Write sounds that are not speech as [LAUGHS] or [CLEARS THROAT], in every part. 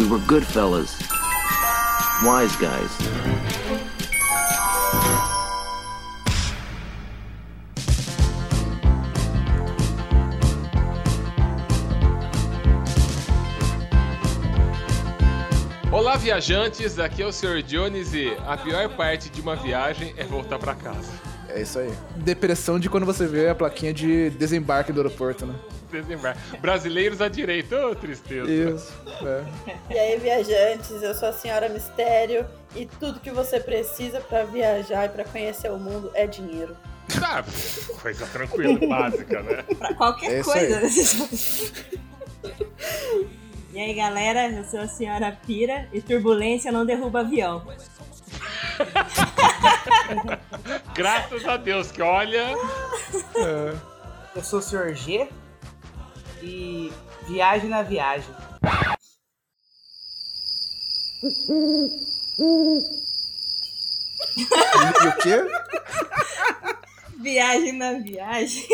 We were good fellas. Wise guys. Olá, viajantes. Aqui é o Sr. Jones e a pior parte de uma viagem é voltar pra casa. É isso aí. Depressão de quando você vê a plaquinha de desembarque do aeroporto, né? Desembarque. Brasileiros à direita, ô tristeza. Isso. É. E aí, viajantes, eu sou a Senhora Mistério e tudo que você precisa pra viajar e pra conhecer o mundo é dinheiro. Ah, coisa tranquila, [LAUGHS] básica, né? Pra qualquer É coisa. [LAUGHS] e aí, galera, eu sou a senhora Pira e turbulência não derruba avião. [LAUGHS] Graças a Deus, que olha. Eu sou o Sr. G e viagem na viagem. E, o quê? Viagem na viagem.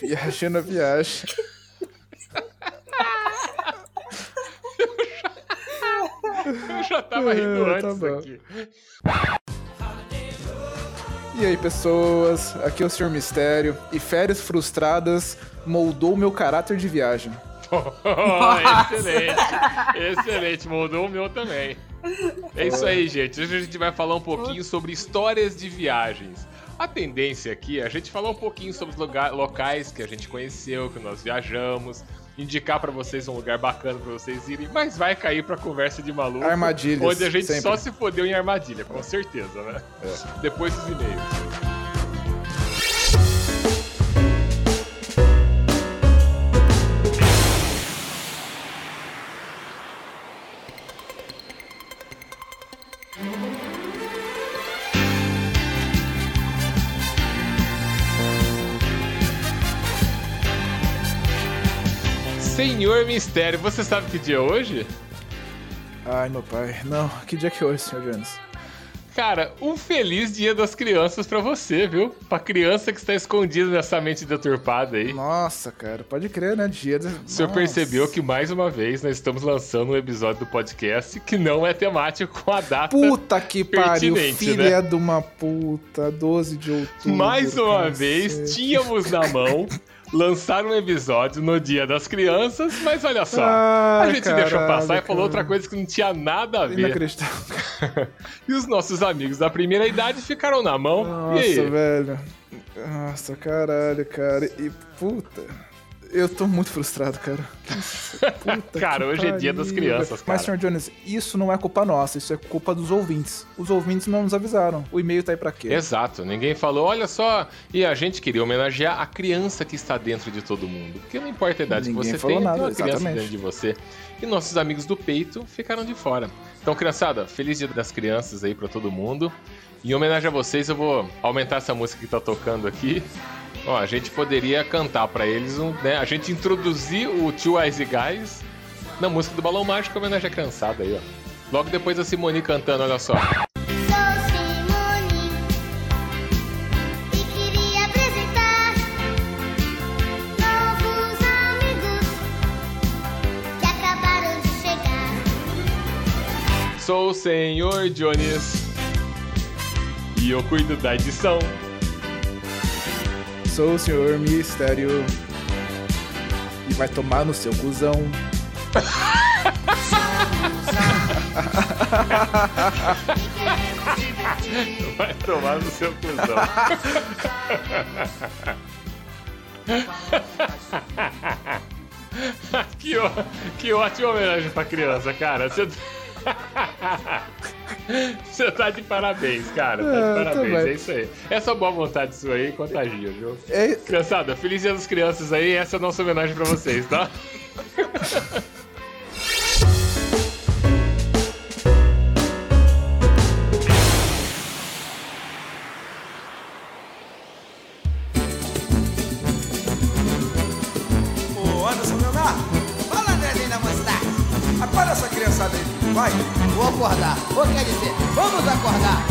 Viagem na viagem. Eu já tava rindo É, tá antes bom. aqui. E aí, pessoas? Aqui é o Sr. Mistério. E férias frustradas moldou meu caráter de viagem. Oh, excelente, excelente, mudou o meu também. É isso aí, gente. Hoje a gente vai falar um pouquinho sobre histórias de viagens. A tendência aqui é a gente falar um pouquinho sobre os lugar- locais que a gente conheceu, que nós viajamos, indicar pra vocês um lugar bacana pra vocês irem, mas vai cair pra conversa de maluco. Armadilhas, Onde a gente sempre. só se fodeu em armadilha, com certeza, né? Depois dos e-mails. Senhor Mistério, você sabe que dia é hoje? Ai, meu pai. Não, que dia que é hoje, Sr. Jones? Cara, um feliz dia das crianças pra você, viu? Pra criança que está escondida nessa mente deturpada aí. Nossa, cara, pode crer, né? Dia do... O senhor Nossa. percebeu que mais uma vez nós estamos lançando um episódio do podcast que não é temático com a data. Puta que pariu, filha né? de uma puta, 12 de outubro. mais uma vez, tínhamos na mão [LAUGHS] lançar um episódio no Dia das Crianças, mas olha só, a Ai, gente deixou caralho, passar e falou outra coisa que não tinha nada a ver. Inacreditável. [LAUGHS] E os nossos amigos da primeira idade ficaram na mão. Nossa, e aí? velho. Nossa, caralho, cara. E puta. Eu tô muito frustrado, cara. [LAUGHS] Puta Cara, hoje é dia das pariu, crianças, velho. Mas, cara. Sr. Jones, isso não é culpa nossa, isso é culpa dos ouvintes. Os ouvintes não nos avisaram. O e-mail tá aí pra quê? Exato, ninguém falou, olha só, e a gente queria homenagear a criança que está dentro de todo mundo. Porque não importa a idade Ninguém que você falou tem, nada, tem uma criança exatamente. dentro de você. E nossos amigos do peito ficaram de fora. Então, criançada, feliz dia das crianças aí pra todo mundo. Em homenagem a vocês, eu vou aumentar essa música que tá tocando aqui. Ó, a gente poderia cantar pra eles, um, né? A gente introduzir o Two Eyes Guys na música do Balão Mágico em homenagem à criançada aí, ó. Logo depois a Simone cantando, olha só. Sou o Senhor Jones e eu cuido da edição. Sou o Senhor Mistério. E vai tomar no seu cuzão. [LAUGHS] Vai tomar no seu cuzão. [LAUGHS] que, ó- que ótima homenagem pra criança, cara. Você... [LAUGHS] Você tá de parabéns, cara. Tá de É, parabéns, é isso aí. Essa boa vontade sua aí contagia, viu? É, Criançada, feliz dia das crianças aí. Essa é a nossa homenagem pra vocês, tá? [LAUGHS] acordar. Ou quer dizer, vamos acordar.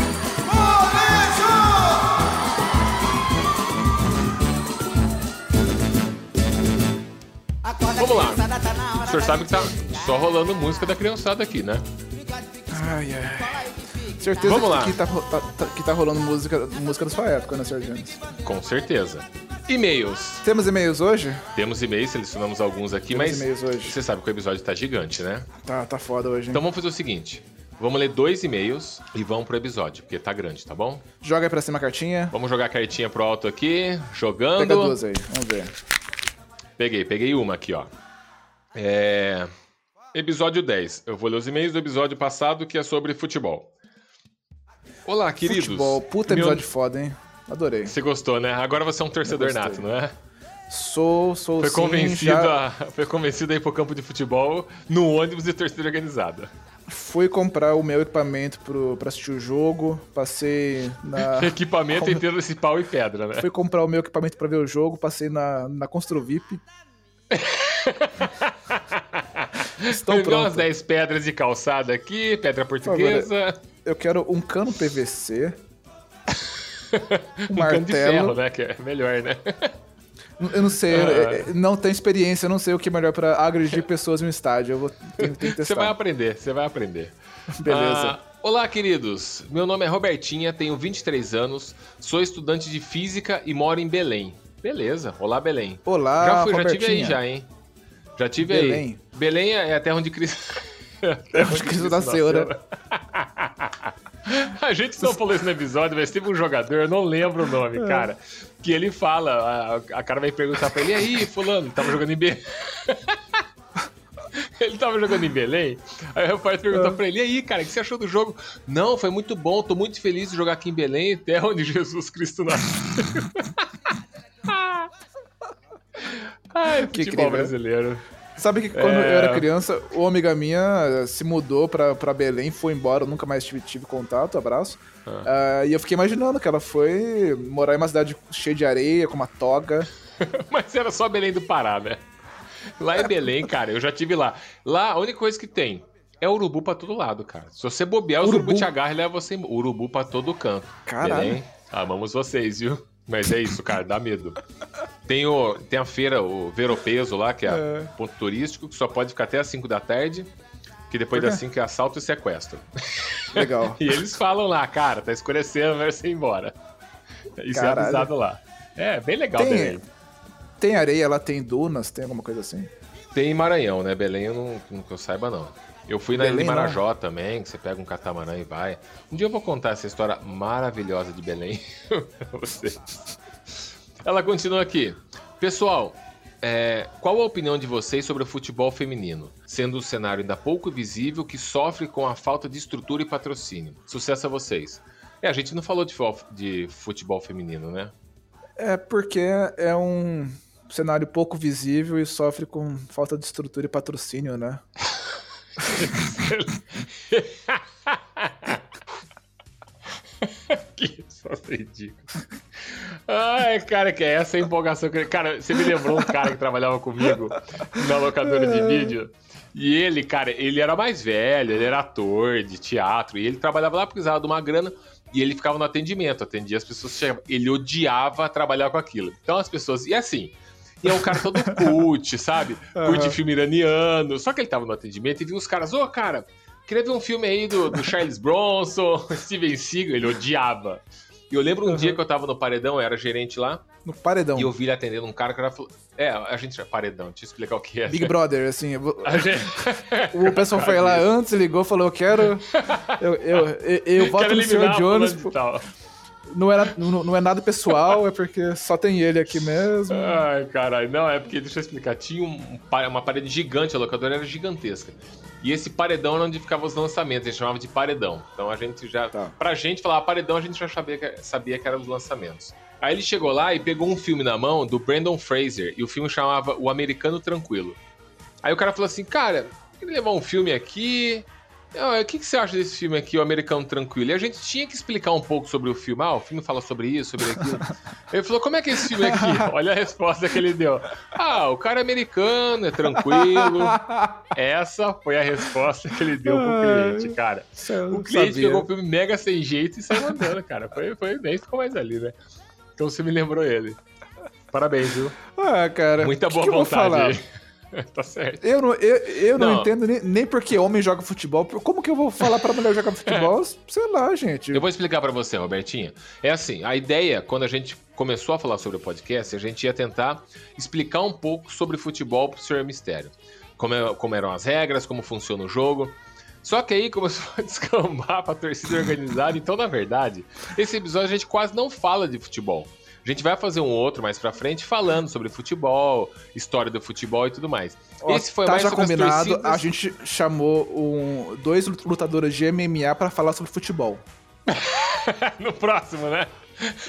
Acorda, Vamos lá. criançada, tá na hora O senhor sabe que tá. só rolando música da criançada aqui, né? Ai, ai. Certeza Vamos que, lá. Que, tá, tá- tá- que tá rolando música, música da sua época, né, Sr. Jones? Com certeza. E-mails. Temos e-mails hoje? Temos e-mails, selecionamos alguns aqui, Temos mas e-mails hoje. você sabe que o episódio tá gigante, né? Tá, tá foda hoje. hein? Então vamos fazer o seguinte. Vamos ler dois e-mails e vamos pro episódio, porque tá grande, tá bom? Joga aí pra cima a cartinha. Vamos jogar a cartinha pro alto aqui, jogando. Pega duas aí, vamos ver. Peguei, peguei uma aqui, ó. É... Episódio 10. Eu vou ler os e-mails do episódio passado, que é sobre futebol. Olá, queridos. Futebol, puta Meu- episódio foda, hein? Adorei. Você gostou, né? Agora você é um torcedor nato, não é? Sou, sou Foi sim, convencido, já a... [LAUGHS] Foi convencido a ir pro campo de futebol no ônibus de torcida organizada. Fui comprar o meu equipamento pro, pra assistir o jogo, passei na... [LAUGHS] Equipamento inteiro desse pau e pedra, né? Fui comprar o meu equipamento pra ver o jogo, passei na, na Construvip. [LAUGHS] Estou Peguei umas pronto. 10 pedras de calçada aqui, pedra portuguesa, Eu quero um cano PVC, [LAUGHS] um um cano de ferro, martelo. né? Que é melhor, né? Eu não sei, Ah. não tenho experiência, eu não sei o que é melhor pra agredir [LAUGHS] pessoas no estádio. Eu vou tenho, tenho Você vai aprender, você vai aprender. [LAUGHS] Beleza. Ah, olá, queridos. Meu nome é Robertinha, tenho 23 anos, sou estudante de física e moro em Belém. Beleza, olá, Belém. Olá, já fui, já tive aí Robertinha. já, hein? Já tive aí. Belém. Belém é a terra onde Cristo. [LAUGHS] É onde Cristo nasceu, né? A gente não falou isso no episódio, mas teve um jogador, eu não lembro o É. nome, cara, que ele fala, a, a cara vai perguntar pra ele, e aí, fulano, tava jogando em Belém? [LAUGHS] Ele tava jogando em Belém, aí o repórter perguntou É. pra ele, e aí, cara, o que você achou do jogo? Não, foi muito bom, tô muito feliz de jogar aqui em Belém, terra onde Jesus Cristo nasceu. [LAUGHS] Ai, Que futebol incrível. brasileiro. Sabe que quando É. eu era criança, uma amiga minha se mudou pra, pra Belém, foi embora, eu nunca mais tive, tive contato, abraço. Ah, e eu fiquei imaginando que ela foi morar em uma cidade cheia de areia, com uma toga. [LAUGHS] Mas era só Belém do Pará, né? Lá em Belém, cara, eu já tive lá. Lá, a única coisa que tem é urubu pra todo lado, cara. Se você bobear, os Urubu? urubu te agarram e levam você. Urubu pra todo canto. Caralho. Belém, amamos vocês, viu? Mas é isso, cara, dá medo. Tem, o, tem a feira, o Veropeso lá, que é, É. ponto turístico, que só pode ficar até as 5 da tarde. Que depois das 5 é assalto e sequestro. Legal. [LAUGHS] E eles falam lá, cara, tá escurecendo, vai ser embora. Isso Caralho. é avisado lá. É, bem legal Tem- Belém. Tem areia lá, tem dunas, tem alguma coisa assim? Tem em Maranhão, né? Belém eu não, não que eu saiba, não. Eu fui na Belém, não? Marajó também, que você pega um catamarã e vai. Um dia eu vou contar essa história maravilhosa de Belém [LAUGHS] pra vocês. Ela continua aqui. Pessoal, é, qual a opinião de vocês sobre o futebol feminino? Sendo um cenário ainda pouco visível que sofre com a falta de estrutura e patrocínio. Sucesso a vocês. É, a gente não falou de, de futebol feminino, né? É porque é um cenário pouco visível e sofre com falta de estrutura e patrocínio, né? [LAUGHS] [LAUGHS] que só ridículo. Ai, cara, que é essa empolgação. que- Cara, você me lembrou um cara que trabalhava comigo na locadora de vídeo. E ele, cara, ele era mais velho, ele era ator de teatro. E ele trabalhava lá porque precisava de uma grana. E ele ficava no atendimento, atendia as pessoas. Ele odiava trabalhar com aquilo. Então as pessoas. E assim. E é um cara todo cult, sabe? Curte [LAUGHS] Aham. filme iraniano. Só que ele tava no atendimento e viu os caras, ô, cara, queria ver um filme aí do, do Charles Bronson, [LAUGHS] Steven Seagal. Ele odiava. E eu lembro um dia que eu tava no paredão, eu era gerente lá, No paredão. e eu vi ele atendendo um cara que era. É, a gente é paredão, deixa eu explicar o que é. Big Brother, assim. vou- [LAUGHS] gente... O pessoal foi lá antes, ligou, falou: Eu quero. Eu, eu, eu, eu voto no eliminar Jones. Não, era, não, não é nada pessoal, é porque só tem ele aqui mesmo. Ai, caralho. Não, é porque, deixa eu explicar. Tinha um, uma parede gigante, a locadora era gigantesca. E esse paredão era onde ficavam os lançamentos, a gente chamava de paredão. Então a gente já. Tá. Pra gente falar paredão, a gente já sabia que, sabia que era os lançamentos. Aí ele chegou lá e pegou um filme na mão do Brandon Fraser, e o filme chamava O Americano Tranquilo. Aí o cara falou assim: Cara, queria levar um filme aqui. Ah, O que, que você acha desse filme aqui, O Americano Tranquilo? E a gente tinha que explicar um pouco sobre o filme. Ah, o filme fala sobre isso, sobre aquilo. Ele falou: Como é que é esse filme aqui? [LAUGHS] Olha a resposta que ele deu. Ah, o cara é americano, é tranquilo. Essa foi a resposta que ele deu pro cliente, cara. O cliente sabia. pegou o filme mega sem jeito e saiu andando, cara. Foi, foi nem ficou mais ali, né? Então você me lembrou ele. Parabéns, viu? Ah, cara. Muita boa que vontade aí. [LAUGHS] tá certo. Eu não, eu, eu não, Não. entendo nem, nem porque homem joga futebol. Como que eu vou falar pra mulher jogar futebol? [LAUGHS] Sei lá, gente. Eu vou explicar pra você, Robertinho. É assim, a ideia, quando a gente começou a falar sobre o podcast, a gente ia tentar explicar um pouco sobre futebol pro Senhor Mistério. Como, é- como eram as regras, como funciona o jogo. Só que aí começou a [LAUGHS] descambar pra torcida organizada. Então, na verdade, esse episódio a gente quase não fala de futebol. A gente vai fazer um outro mais pra frente falando sobre futebol, história do futebol e tudo mais. Ó, Esse foi tá mais já combinado. torcidas- A gente chamou um, dois lutadores de MMA pra falar sobre futebol. [LAUGHS] no próximo, né?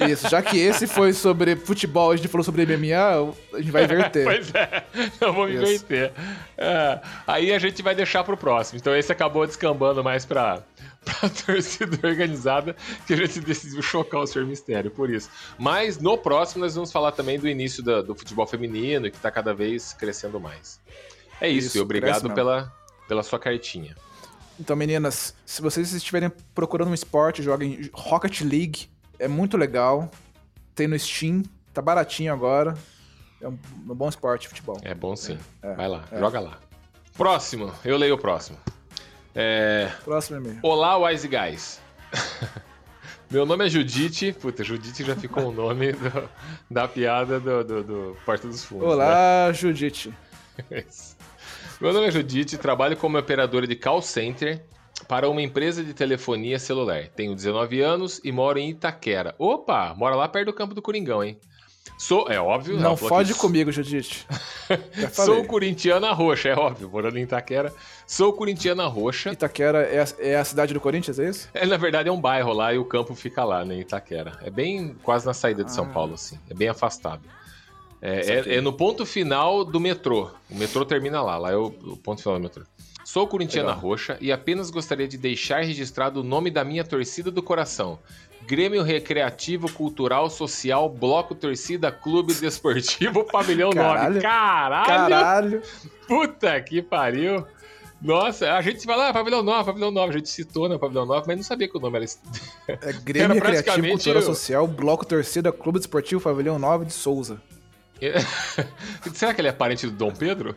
Isso, já que esse foi sobre futebol, a gente falou sobre MMA, a gente vai inverter. [LAUGHS] pois é, eu vou Isso. inverter. É, aí a gente vai deixar pro próximo. Então esse acabou descambando mais pra, [LAUGHS] pra torcida organizada, que a gente decidiu chocar o Senhor Mistério, por isso. Mas no próximo nós vamos falar também do início da- do futebol feminino, que tá cada vez crescendo mais. É isso, Isso, e obrigado pela, pela sua cartinha. Então, meninas, se vocês estiverem procurando um esporte, joguem Rocket League. É muito legal. Tem no Steam, tá baratinho agora. É um, um bom esporte, futebol. É bom sim. É, Vai lá, é. joga lá. Próximo, eu leio o próximo. É, Próximo e-mail. Olá, Wise Guys. [LAUGHS] Meu nome é Judite. Puta, Judite já ficou o nome do- da piada do, do, do Porta dos Fundos. Olá, Judite. né? [LAUGHS] Isso. Meu nome é Judite, trabalho como operadora de call center para uma empresa de telefonia celular. Tenho 19 anos e moro em Itaquera. Opa, mora lá perto do campo do Coringão, hein? Sou, é óbvio. Não fode que- comigo, Judite. [LAUGHS] Sou corintiana roxa, é óbvio, morando em Itaquera. Sou corintiana roxa. Itaquera é a, é a cidade do Corinthians, é isso? É, na verdade, é um bairro lá e o campo fica lá, né, em Itaquera. É bem quase na saída de São Ah. Paulo, assim. É bem afastado. É, aqui. é- é no ponto final do metrô. O metrô termina lá, lá é o, o ponto final do metrô. Sou corintiana Legal. roxa e apenas gostaria de deixar registrado o nome da minha torcida do coração. Grêmio Recreativo, Cultural, Social, Bloco Torcida, Clube Desportivo, [LAUGHS] Pavilhão 9. Caralho. Caralho! Caralho. Puta que pariu! Nossa, a gente vai lá, Pavilhão 9, Pavilhão 9. A gente citou, né, Pavilhão 9, mas não sabia que o nome era esse. É [LAUGHS] Grêmio Era Recreativo, praticamente Cultura o- Social, Bloco Torcida, Clube Desportivo Pavilhão 9 de Souza. [LAUGHS] Será que ele é parente do Dom Pedro?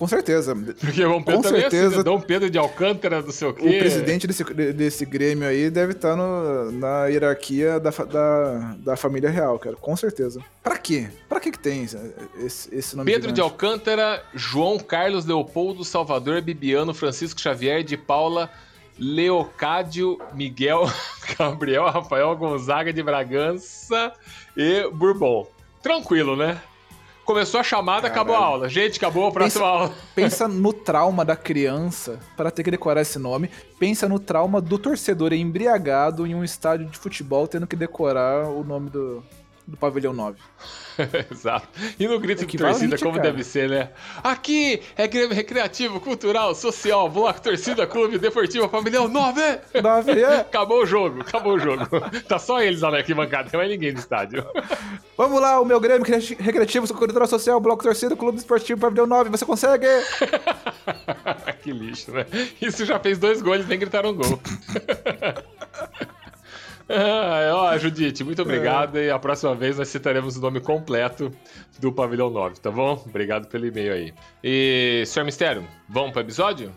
Com certeza. Porque o Dom Pedro Com também é assim, certeza. né? Dom Pedro de Alcântara, não sei o O quê. presidente desse, desse Grêmio aí deve estar no- na hierarquia da, da, da família real, cara. Com certeza. Pra quê? Pra que que tem esse, esse nome Pedro de gigante? Alcântara, João Carlos Leopoldo, Salvador, Bibiano, Francisco Xavier, de Paula, Leocádio, Miguel, [LAUGHS] Gabriel, Rafael Gonzaga de Bragança e Bourbon. Tranquilo, né? Começou a chamada, acabou a aula. Gente, acabou a próxima aula. Pensa no trauma da criança para ter que decorar esse nome. Pensa no trauma do torcedor embriagado em um estádio de futebol tendo que decorar o nome do, do pavilhão 9. [LAUGHS] Exato. E no grito de Equivalente, torcida, como cara. deve ser, né? Aqui é Grêmio Recreativo, Cultural, Social, Bloco, Torcida, Clube, Deportivo, Pavilhão 9! 9 é. [LAUGHS] Acabou o jogo, acabou o jogo. [LAUGHS] tá só eles lá na arquibancada, não mais ninguém no estádio. Vamos lá, o meu Grêmio Recre- Recreativo, Cultura Social, Bloco Torcida, Clube Esportivo Pavilhão 9. Você consegue? que lixo, né? Isso já fez dois gols, nem gritaram gol. Ah, [LAUGHS] ó, Judite, muito obrigado. E a próxima vez nós citaremos o nome completo do Pavilhão 9, tá bom? Obrigado pelo e-mail aí. E, Senhor Mistério, vamos pro episódio?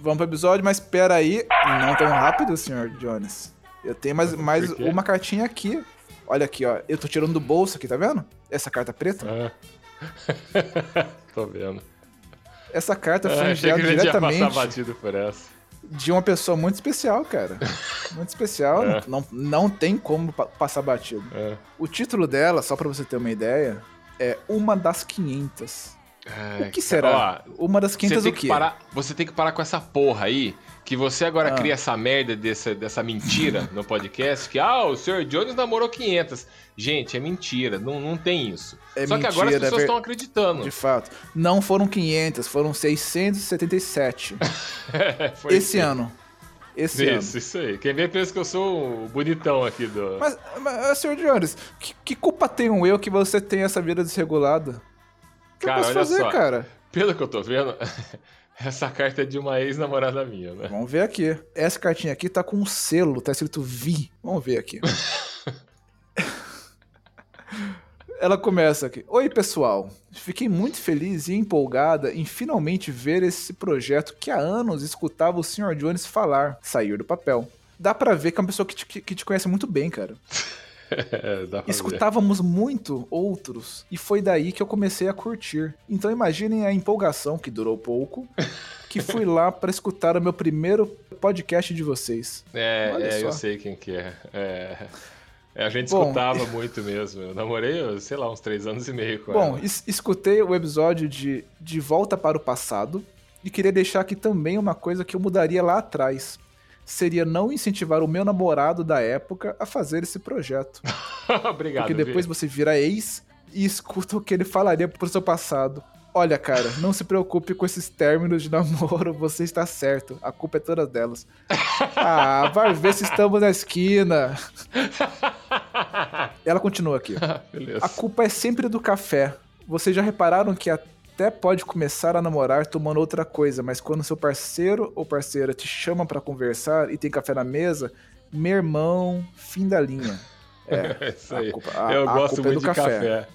Vamos pro episódio, mas espera aí. Não tão rápido, senhor Jones. Eu tenho mais, mais uma cartinha aqui. Olha aqui, ó. Eu tô tirando do bolso aqui, tá vendo? Essa carta preta. Ah. [LAUGHS] Tô vendo. Essa carta foi Ah, enviada gente ia passar diretamente batido por essa. De uma pessoa muito especial, cara. Muito especial. É. Não, não tem como pa- passar batido. É. O título dela, só pra você ter uma ideia, é Uma das 500. Ai, o que será? ó, uma das Você 500 tem, o que quê? parar, você tem que parar com essa porra aí, que você agora Ah. cria essa merda dessa, dessa mentira no podcast, que, ah, o Sr. Jones namorou 500. Gente, é mentira, não, não tem isso. É Só que agora as mentira, é pessoas ver- estão acreditando. De fato. Não foram 500, foram 677. [LAUGHS] Foi Esse isso. ano. Esse ano. Isso, isso aí. Quem vê pensa que eu sou o bonitão aqui do... Mas, mas senhor Jones, que, que culpa tenho eu que você tem essa vida desregulada? O que Cara, eu posso olha fazer, só. cara? Pelo que eu tô vendo, [LAUGHS] essa carta é de uma ex-namorada minha, né? Vamos ver aqui. Essa cartinha aqui tá com um selo, tá escrito Vi. Vamos ver aqui. [LAUGHS] ela começa aqui. Oi, pessoal. Fiquei muito feliz e empolgada em finalmente ver esse projeto que há anos escutava o Sr. Jones falar, sair do papel. Dá pra ver que é uma pessoa que te, que te conhece muito bem, cara. [LAUGHS] [LAUGHS] Escutávamos muito outros e foi daí que eu comecei a curtir. Então imaginem a empolgação que durou pouco, [LAUGHS] que fui lá pra escutar o meu primeiro podcast de vocês. É, é, eu sei quem que é. É, é, a gente Bom, escutava muito mesmo. Eu namorei, sei lá, uns três anos e meio com Bom, ela. es- escutei o episódio de De Volta para o Passado e queria deixar aqui também uma coisa que eu mudaria lá atrás. Seria não incentivar o meu namorado da época a fazer esse projeto. [LAUGHS] Obrigado. Porque depois Vi. você vira ex e escuta o que ele falaria pro seu passado. Olha, cara, não se preocupe com esses términos de [LAUGHS] namoro, você está certo. A culpa é toda delas. [LAUGHS] Ah, vai ver se estamos na esquina. Ela continua aqui. Beleza. A culpa é sempre do café. Vocês já repararam que até pode começar a namorar tomando outra coisa, mas quando seu parceiro ou parceira te chama pra conversar e tem café na mesa, meu irmão, fim da linha. [LAUGHS] É isso a aí. culpa- a- eu gosto é muito do de café. café.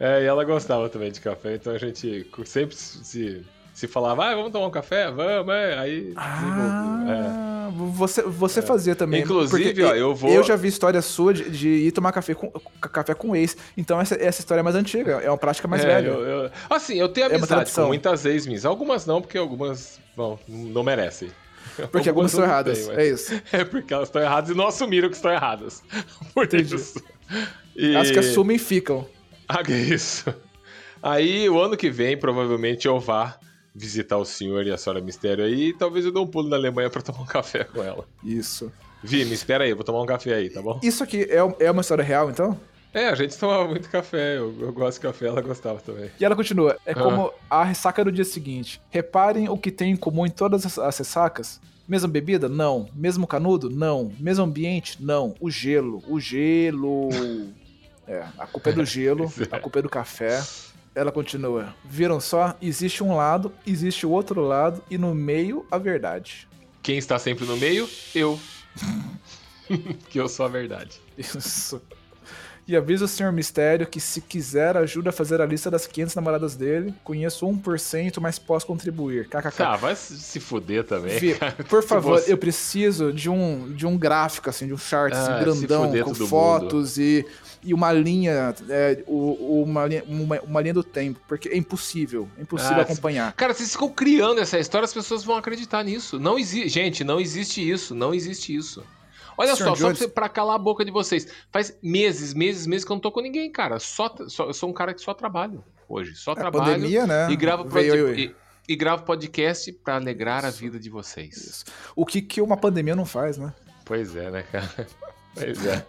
É, e ela gostava também de café, então a gente sempre se, se falava, ah, vamos tomar um café? Vamos, é. Aí desenvolveu. É. Ah, você, você fazia também. Inclusive, ó, eu vou- Eu já vi história sua de, de ir tomar café com, café com ex. Então essa, essa história é mais antiga, é uma prática mais É, velha. eu- eu- Assim, eu tenho É amizade com muitas ex-minhas. Algumas não, porque algumas bom, não merecem. [LAUGHS] Porque algumas são não erradas. mas- É isso. [LAUGHS] É porque elas estão erradas e não assumiram que estão erradas. [LAUGHS] Por isso. E... As que assumem ficam. Ah, que isso. Aí, o ano que vem, provavelmente eu vá visitar o senhor e a senhora Mistério aí e talvez eu dê um pulo na Alemanha pra tomar um [LAUGHS] café com ela. Isso. Vi, me espera aí, eu vou tomar um café aí, tá bom? Isso aqui é, é uma história real, então? É, a gente tomava muito café, eu, eu gosto de café, ela gostava também. E ela continua. É Ah. como a ressaca do dia seguinte. Reparem o que tem em comum em todas as- as ressacas. Mesma bebida? Não. Mesmo canudo? Não. Mesmo ambiente? Não. O gelo. O gelo. [LAUGHS] É, a culpa é do gelo, [LAUGHS] a culpa é do café. Ela continua. Viram só? Existe um lado, existe o outro lado e no meio a verdade. Quem está sempre no meio? Eu. [LAUGHS] que eu sou a verdade. Isso. E avisa o Senhor Mistério que se quiser ajuda a fazer a lista das 500 namoradas dele. Conheço 1%, mas posso contribuir. KKK. Ah, vai se fuder também. Por [LAUGHS] favor, eu preciso de um, de um gráfico, assim, de um chart assim, Ah, se grandão, com fotos e, e uma linha, é, uma, linha uma, uma linha do tempo, porque é impossível, é impossível Ah, acompanhar. Cara, vocês ficam criando essa história, as pessoas vão acreditar nisso. Não existe. Gente, não existe isso. Não existe isso. Olha só, só pra, Jones- você- pra calar a boca de vocês. Faz meses, meses, meses que eu não tô com ninguém, cara. Só, só- eu sou um cara que só trabalho hoje. Só A trabalho. pandemia, né? E gravo, veio e, e gravo podcast pra alegrar a vida de vocês. O que, que uma pandemia não faz, né? Pois é, né, cara? [LAUGHS] Pois é.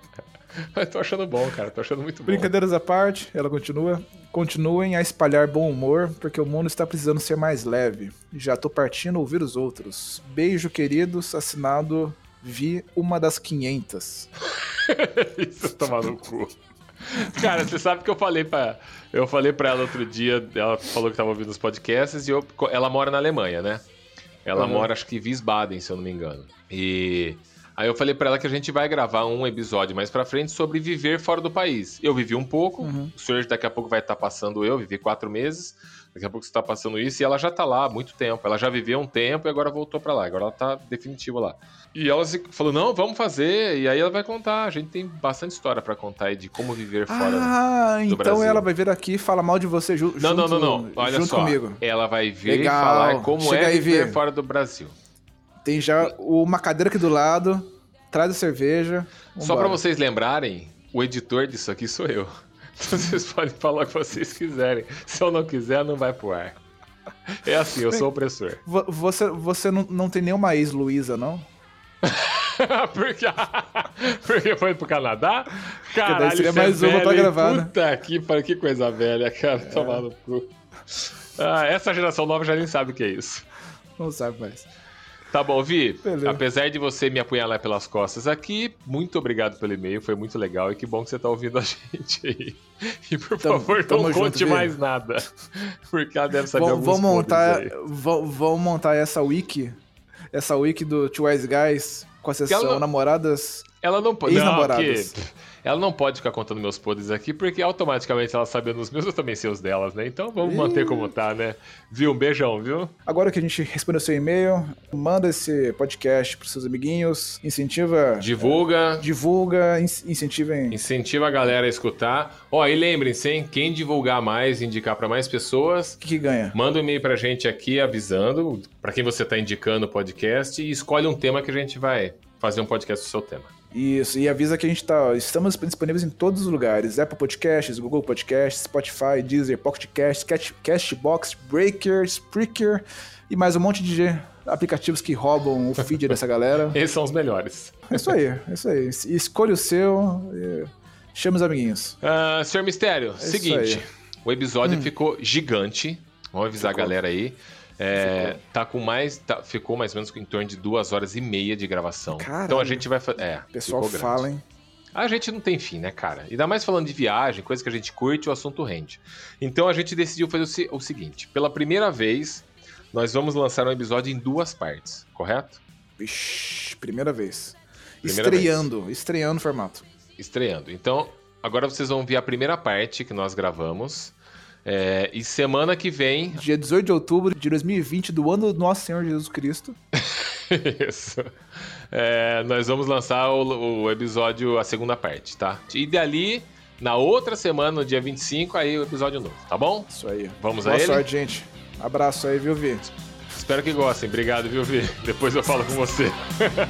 Mas tô achando bom, cara. Tô achando muito bom. Brincadeiras à parte, ela continua. Continuem a espalhar bom humor, porque o mundo está precisando ser mais leve. Já tô partindo ouvir os outros. Beijo, queridos. Assinado Vi uma das 500. [LAUGHS] Isso tomar no cu. Cara, você sabe que eu falei pra. Eu falei pra ela outro dia, ela falou que tava ouvindo os podcasts e eu, ela mora na Alemanha, né? Ela Uhum. mora, acho que em Wiesbaden, se eu não me engano. E aí eu falei pra ela que a gente vai gravar um episódio mais pra frente sobre viver fora do país. Eu vivi um pouco, Uhum. o senhor daqui a pouco vai estar passando eu, vivi quatro meses. Daqui a pouco você tá passando isso e ela já tá lá há muito tempo. Ela já viveu um tempo e agora voltou pra lá. Agora ela tá definitiva lá. E ela falou: não, vamos fazer. E aí ela vai contar. A gente tem bastante história pra contar aí de como viver fora. Ah, do então Brasil. ela vai vir aqui e falar mal de você ju não, não, junto, não, não. Olha junto só. comigo. Ela vai vir Legal. e falar como Chega é aí, viver Vi. fora do Brasil. Tem já uma cadeira aqui do lado, traz a cerveja. Só vambora. pra vocês lembrarem, o editor disso aqui sou eu. [LAUGHS] Então vocês podem falar o que vocês quiserem. Se eu não quiser, não vai pro ar. É assim, eu sou opressor. Vo- Você, você não, não tem nenhuma ex-Luísa, não? [LAUGHS] porque, porque foi pro Canadá? Caralho, seria é mais uma velho, pra gravar, né? Puta que pariu, que coisa velha, cara. Tomar no cu. Ah, essa geração nova já nem sabe o que é isso. Não sabe mais. Tá bom, Vi. Beleza. Apesar de você me apunhalar pelas costas aqui, muito obrigado pelo e-mail, foi muito legal e que bom que você tá ouvindo a [LAUGHS] gente aí. E por Tamo- favor, tamo não junto, conte Vi. mais nada. [LAUGHS] Porque ela deve saber Vão, alguns vão montar, vão montar essa wiki, essa wiki do Two Wise Guys com a sessão ela- namoradas Ela não pode. Ex-namoradas. Ela não pode ficar contando meus podres aqui, porque automaticamente ela sabendo os meus, eu também sei os delas, né? Então vamos manter como tá, né? Viu? Um beijão, viu? Agora que a gente respondeu seu e-mail, manda esse podcast pros seus amiguinhos, incentiva, Divulga, divulga, in- incentivem. incentiva a galera a escutar. Ó, e lembrem-se, hein? Quem divulgar mais, indicar pra mais pessoas, O que, que ganha? Manda um e-mail pra gente aqui avisando pra quem você tá indicando o podcast e escolhe um tema que a gente vai fazer um podcast do seu tema. Isso, e avisa que a gente tá. Estamos disponíveis em todos os lugares: Apple Podcasts, Google Podcasts, Spotify, Deezer, Pocket Cast, Catch- Castbox, Breaker, Spreaker e mais um monte de aplicativos que roubam o feed dessa [LAUGHS] galera. Esses são os melhores. É isso aí, é isso aí. Es- Escolha o seu, e chama os amiguinhos. Ah, Senhor Mistério, É seguinte. Hum. O episódio ficou gigante. Vamos avisar Ficou. a galera aí. É, tá com mais. tá- ficou mais ou menos em torno de duas horas e meia de gravação. Então a gente vai fazer. É, O pessoal fala, hein? A gente não tem fim, né, cara? Ainda mais falando de viagem, coisa que a gente curte, o assunto rende. Então a gente decidiu fazer o, se- o seguinte: pela primeira vez, nós vamos lançar um episódio em duas partes, correto? Vixe, primeira vez. Primeira estreando, estreando o formato. Estreando. Então, agora vocês vão ver a primeira parte que nós gravamos. É, e semana que vem. Dia 18 de outubro de 2020, do ano do Nosso Senhor Jesus Cristo. [LAUGHS] Isso. É, nós vamos lançar o, o episódio, a segunda parte, tá? E dali, na outra semana, no dia 25, aí o episódio novo, tá bom? Isso aí. Vamos a Boa ele? sorte, gente. Abraço aí, viu, Vi? Espero que gostem. Obrigado, viu, Vi? [LAUGHS] Depois eu falo com você.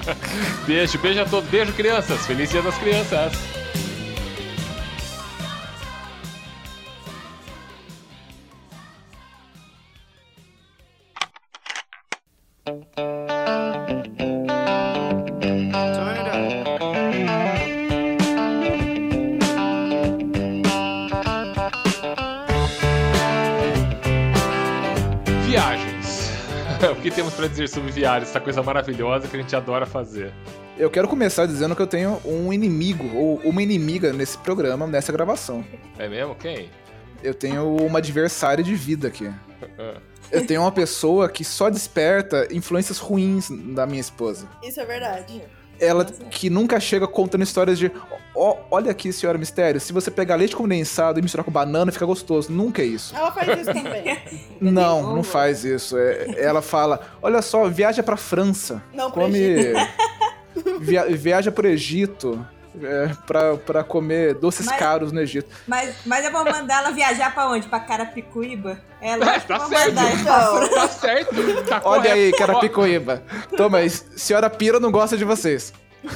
[LAUGHS] beijo, beijo a todos. Beijo, crianças. Feliz Dia das Crianças. Pra dizer sobre viagens? Essa coisa maravilhosa que a gente adora fazer. Eu quero começar dizendo que eu tenho um inimigo, ou uma inimiga nesse programa, nessa gravação. É mesmo? Quem? Eu tenho uma adversária de vida aqui. [LAUGHS] Eu tenho uma pessoa que só desperta influências ruins da minha esposa. Isso é verdade. Ela que nunca chega contando histórias de ó, olha aqui, senhora Mistério, se você pegar leite condensado e misturar com banana, fica gostoso. Nunca é isso. Ela faz isso também. [LAUGHS] Não, não faz isso. É- ela fala, olha só, viaja pra França. Não, come. [LAUGHS] Via- viaja pro Egito. É, pra, pra comer doces Mas- caros no Egito. Mas, mas eu vou mandar ela viajar pra onde? Pra Carapicuíba? É lógico que Tá certo. mandar então. Então, Tá certo. Tá Olha correto. aí, Carapicuíba. Toma senhora Pira não gosta de vocês.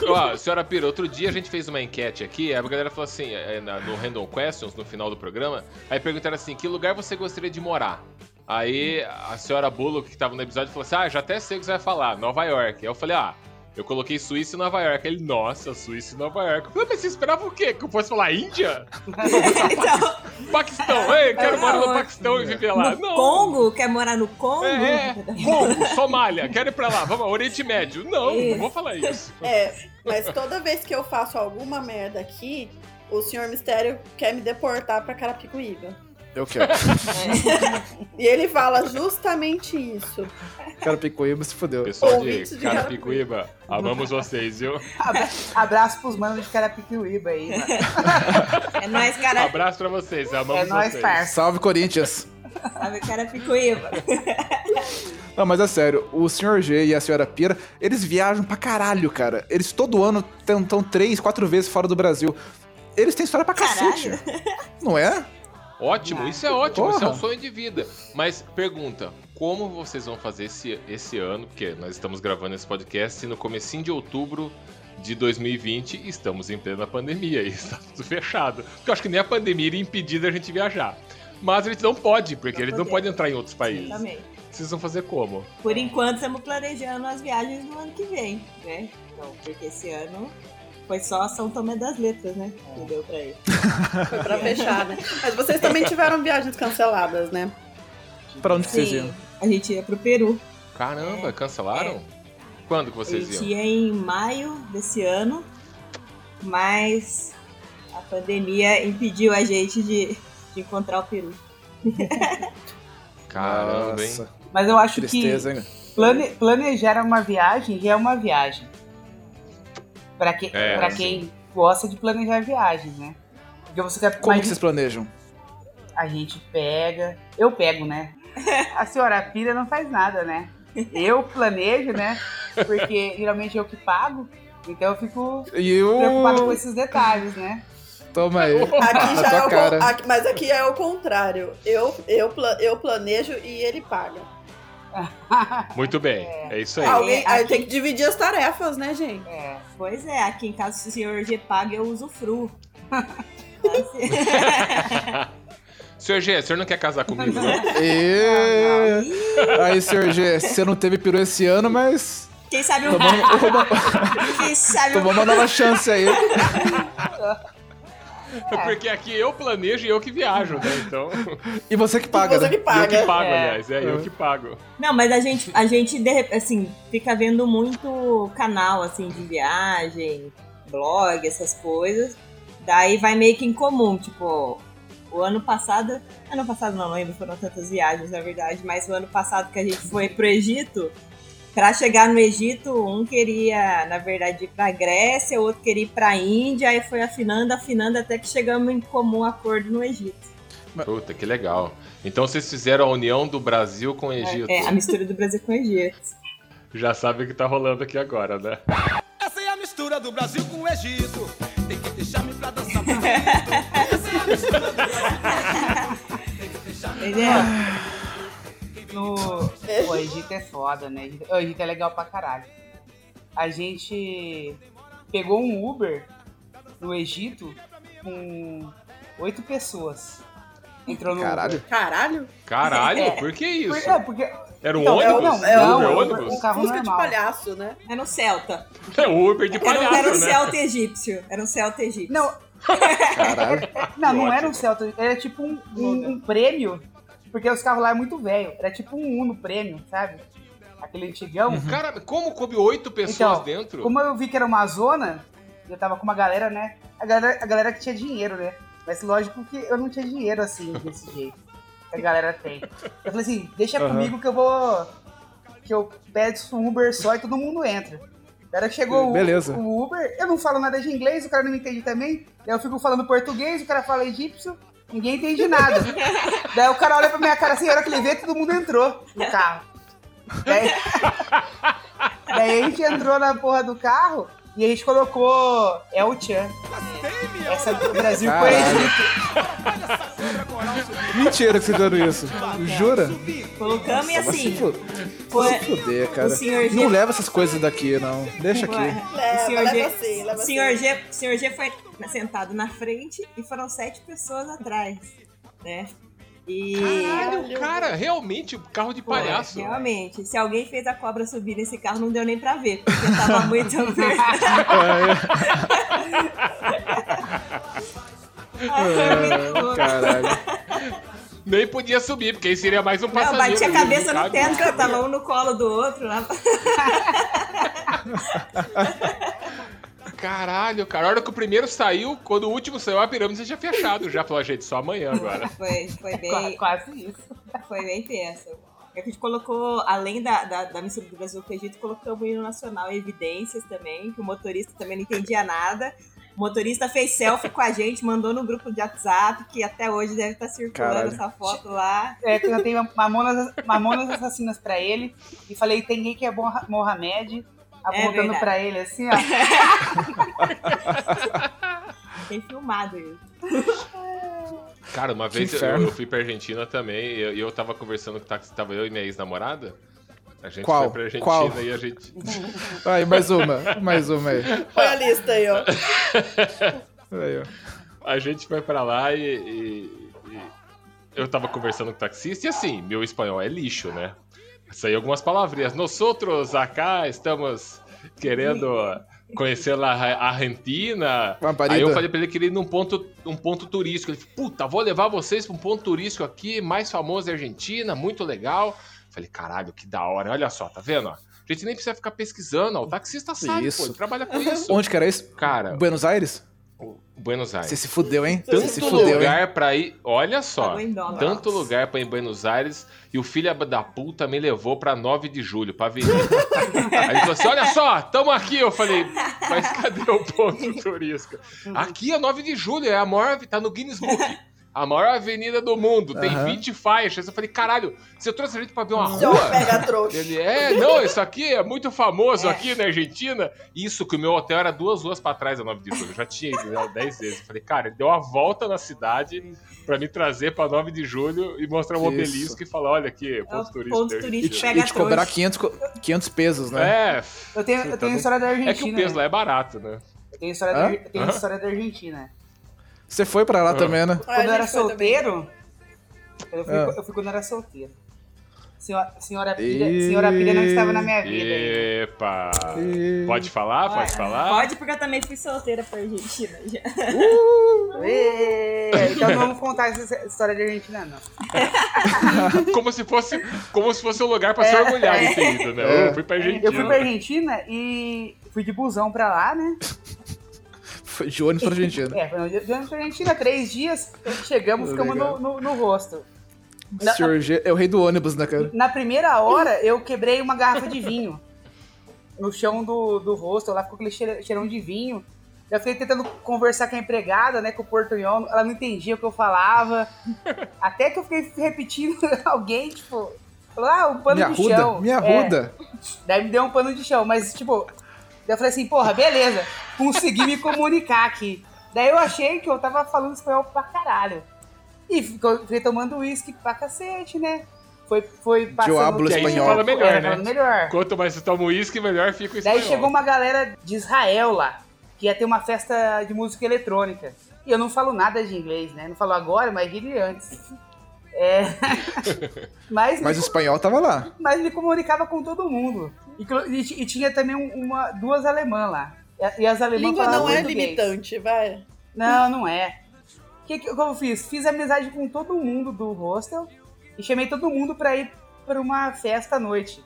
Ó, senhora Pira, outro dia a gente fez uma enquete aqui, aí a galera falou assim, é, na- no Random Questions, no final do programa, aí perguntaram assim, que lugar você gostaria de morar? Aí a senhora Bullock, que tava no episódio, falou assim, ah, já até sei o que você vai falar, Nova York. Aí eu falei, ah, eu coloquei Suíça e Nova York. Ele, nossa, Suíça e Nova York. Eu falei, mas você esperava o quê? Que eu fosse falar Índia? [LAUGHS] Então, Paquistão, ei, quero morar no Paquistão e viver lá. no Não. Congo? Quer morar no Congo? É, é. Congo, Somália, quero ir pra lá. Vamos, Oriente Médio. Não, não vou falar isso. É, mas toda vez que eu faço alguma merda aqui, o Senhor Mistério quer me deportar pra Carapicuíba. Eu quero. E ele fala justamente isso. Carapicuíba se fodeu. Pessoal de de Carapicuíba, amamos vocês, viu? Abra- Abraço pros manos de Carapicuíba aí, mano. É nóis, cara. Abraço pra vocês, É amamos nóis, vocês. parça. Salve, Corinthians. Sabe, Carapicuíba. Não, mas é sério, o Sr. G e a Senhora Pira, eles viajam pra caralho, cara. Eles todo ano tentam três, quatro vezes fora do Brasil. Eles têm história pra cacete. Não é? Ótimo, isso é ótimo, isso é um Porra. sonho de vida. Mas pergunta, como vocês vão fazer esse, esse ano, porque nós estamos gravando esse podcast no comecinho de outubro de 2020 e estamos em plena pandemia e [LAUGHS] está tudo fechado. Porque eu acho que nem a pandemia iria impedir da gente viajar. Mas a gente não pode, porque Não a gente não podemos. pode entrar em outros países. Também. Vocês vão fazer como? Por enquanto, estamos planejando as viagens no ano que vem, né? Então, porque esse ano foi só São Tomé das Letras, né? Que deu pra ir. [LAUGHS] Foi pra [LAUGHS] fechar, né? Mas vocês também tiveram viagens canceladas, né? Pra onde que vocês iam? a gente ia pro Peru. Caramba, cancelaram? Quando que A vocês gente iam? ia em maio desse ano, mas a pandemia impediu a gente de, de encontrar o Peru. [LAUGHS] Caramba, hein? Mas eu acho tristeza, hein? que plane- planejar uma viagem já é uma viagem. Pra, que, É, quem gosta de planejar viagens, né? Porque você quer. Como que vocês planejam? A gente pega. Eu pego, né? [LAUGHS] A senhora Pira não faz nada, né? Eu planejo, né? Porque geralmente eu que pago. Então eu fico E eu. preocupado com esses detalhes, né? Toma aí. Aqui já é o, aqui- mas aqui é o contrário. Eu, eu, eu planejo e ele paga. [LAUGHS] Muito bem, é isso aí. Alguém, aí aqui- tem que dividir as tarefas, né, gente? É. Pois é, aqui em casa, se o senhor G paga, eu uso fru. [LAUGHS] Senhor G, o senhor não quer casar comigo, né? [LAUGHS] E... Aí, senhor G, você não teve peru esse ano, mas Quem sabe um. tomou uma, Quem sabe tomou um. uma nova chance aí. Porque aqui eu planejo e eu que viajo, né? Então. [LAUGHS] E você que paga, Você né? que eu que paga. pago, É. aliás. É, eu que pago. Não, mas a gente, a gente de assim, fica vendo muito canal, assim, de viagem, blog, essas coisas. Daí vai meio que em comum, tipo, o ano passado. Ano passado não, não lembro, foram tantas viagens, na verdade, mas o ano passado que a gente foi pro Egito. Pra chegar no Egito, um queria, na verdade, ir pra Grécia, o outro queria ir pra Índia, aí foi afinando, afinando, até que chegamos em comum acordo no Egito. Puta, que legal. Então vocês fizeram a união do Brasil com o Egito. É, a mistura do Brasil com o Egito. Já sabe o que tá rolando aqui agora, né? Essa é a mistura do Brasil com o Egito. Tem que deixar-me pra dançar bonito. [LAUGHS] Essa é a mistura do Brasil. Entendeu? No... O Egito é foda, né? O Egito é legal pra caralho. A gente pegou um Uber no Egito com oito pessoas. Entrou no Caralho. Uber. Caralho. Caralho, por que isso? Por- é, porque Era um Então, é ônibus? não, é Uber é o- ônibus? um carro Fusca de normal. palhaço, né? Era um Celta. É o Uber de Era, um- palhaço, era um né? Celta egípcio. Era um Celta egípcio. Não, Caralho. não, não era um Celta, era tipo um, um- um prêmio, porque os carros lá é muito velho. Era tipo um Uno prêmio, sabe? Aquele antigão. Cara, como coube oito pessoas Então, dentro? Como eu vi que era uma zona, eu tava com uma galera, né? A galera, a galera que tinha dinheiro, né? Mas lógico que eu não tinha dinheiro assim, desse jeito. Que a galera tem. Eu falei assim, deixa Aham. comigo que eu vou. Que eu peço um Uber só e todo mundo entra. Daí chegou o- Beleza. o Uber, eu não falo nada de inglês, o cara não me entende também. Daí eu fico falando português, o cara fala egípcio, ninguém entende nada. [LAUGHS] Daí o cara olha pra minha cara assim, a hora que ele vê, todo mundo entrou no carro. Daí, [LAUGHS] daí a gente entrou na porra do carro e a gente colocou El Chan. Essa do Brasil com. Egito. Mentira que você dando isso. Jura? Colocamos e assim. foi- fuder, cara. o senhor G- Não leva essas coisas daqui, não. Deixa aqui. Leva, o senhor leva G, assim, leva senhor assim. G, o senhor G foi sentado na frente e foram sete pessoas atrás, né? E Caralho, cara, realmente, carro de palhaço. realmente, se alguém fez a cobra subir nesse carro, não deu nem pra ver, porque tava [LAUGHS] muito verde. É, caralho. Nem podia subir, porque aí seria mais um Não, passageiro. bati a ali, cabeça não no teto, que eu tava um no colo do outro. Lá. [LAUGHS] Caralho, cara. A hora que o primeiro saiu, quando o último saiu, a pirâmide já tinha fechado. Já falou, gente, só amanhã agora. [LAUGHS] Foi, foi bem, Quase isso. [LAUGHS] foi bem tenso. A gente colocou, além da, da, da mistura do Brasil com o Egito, colocamos o hino nacional em evidências também, que o motorista também não entendia nada. O motorista fez selfie com a gente, mandou no grupo de WhatsApp, que até hoje deve estar circulando Caralho. essa foto lá. É, que eu tenho mamonas, mamonas assassinas pra ele. E falei, tem ninguém que é bom Mohamed. Apontando verdade. pra ele assim, ó. [LAUGHS] Tem filmado isso. Cara, uma vez eu, eu fui pra Argentina também e eu, eu tava conversando com o táxi, tava eu e minha ex-namorada. A gente Qual? foi pra Argentina Qual? e a gente. [LAUGHS] Aí, mais uma. Mais uma aí. Põe a lista aí, ó. [LAUGHS] Aí, ó. A gente foi pra lá e, e- e eu tava conversando com o taxista e assim, meu espanhol é lixo, né? Saiu algumas palavrinhas. Nós outros acá estamos querendo conhecer a Argentina. Aí eu falei pra ele que ele ir num ponto, um ponto turístico. Ele falou, puta, vou levar vocês pra um ponto turístico aqui, mais famoso da Argentina, muito legal. Falei, caralho, que da hora. Olha só, tá vendo? ó? A gente nem precisa ficar pesquisando, ó. O taxista sabe, Isso. pô, ele trabalha com isso. Onde que era isso? Cara, Buenos Aires? Buenos Aires. Você se fudeu, hein? Tanto se fudeu, hein? lugar pra ir. Olha só. Dólar. Tanto lugar pra ir em Buenos Aires. E o filho da puta me levou pra 9 de julho, pra avenida. [LAUGHS] Aí ele falou assim: olha só, tamo aqui. Eu falei, Mas cadê o ponto turístico? Aqui é 9 de julho, é a maior, tá no Guinness Book. A maior avenida do mundo, tem Aham. 20 faixas. Eu falei, caralho, você trouxe a gente pra ver uma Seu rua? pega trouxa. Ele, é, não, isso aqui é muito famoso aqui na Argentina. Isso que o meu hotel era duas ruas pra trás da 9 de julho. Eu já tinha ido né, 10 vezes. Eu falei, cara, ele deu uma volta na cidade pra me trazer pra 9 de julho e mostrar um Isso. obelisco e falar, olha aqui, ponto É ponto E turístico te, Argentina. pega e te cobrar trouxa. 500, co- 500 pesos, né? É, Eu tenho, eu Tá tenho bom. história da Argentina. é que o peso lá é barato, né? Eu tenho história, Hã? da, eu tenho Hã? história da Argentina. Você foi pra lá Ah. também, né? Ah, Quando eu gente era solteiro, eu fui, Ah. eu fui quando eu era solteiro. Senhora, senhora, pilha, senhora Pilha não estava na minha vida. Epa! E- Pode falar? Pode falar? Pode, porque eu também fui solteira pra Argentina já. [LAUGHS] Ê, Então não vamos contar essa história de Argentina, não. [LAUGHS] Como se fosse, como se fosse um lugar pra se orgulhar de ter ido, né? É. Eu fui pra Argentina. Eu fui pra Argentina e fui de busão pra lá, né? Foi de ônibus pra Argentina. É, foi de ônibus pra Argentina, três dias. Chegamos, ficamos no, no, no rosto. Sr. G é o rei do ônibus, né, cara? Na primeira hora, eu quebrei uma garrafa de vinho no chão do, do rosto. Lá ficou aquele cheirão de vinho. Eu fiquei tentando conversar com a empregada, né, com o portunhol. Ela não entendia o que eu falava. Até que eu fiquei repetindo [LAUGHS] alguém, tipo... Falou, ah, um pano de arruda, chão. me É. arruda. Daí me deu um pano de chão, mas tipo, daí eu falei assim, porra, beleza, consegui me comunicar aqui. Daí eu achei que eu tava falando espanhol pra caralho. E fiquei tomando uísque pra cacete, né? Foi, foi passando... você espanhol. fala melhor, É, né? falando melhor. Quanto mais você toma uísque, melhor fica o Daí espanhol. chegou uma galera de Israel lá, que ia ter uma festa de música eletrônica. E eu não falo nada de inglês, né? Não falo agora, mas de antes. É... [LAUGHS] mas, Mas o me, espanhol tava lá. mas me comunicava com todo mundo. E, e tinha também um- uma, duas alemãs lá. E, e as alemãs Língua não é português. limitante, vai. Não, não é. O que, que eu fiz? Fiz amizade com todo mundo do hostel e chamei todo mundo pra ir pra uma festa à noite,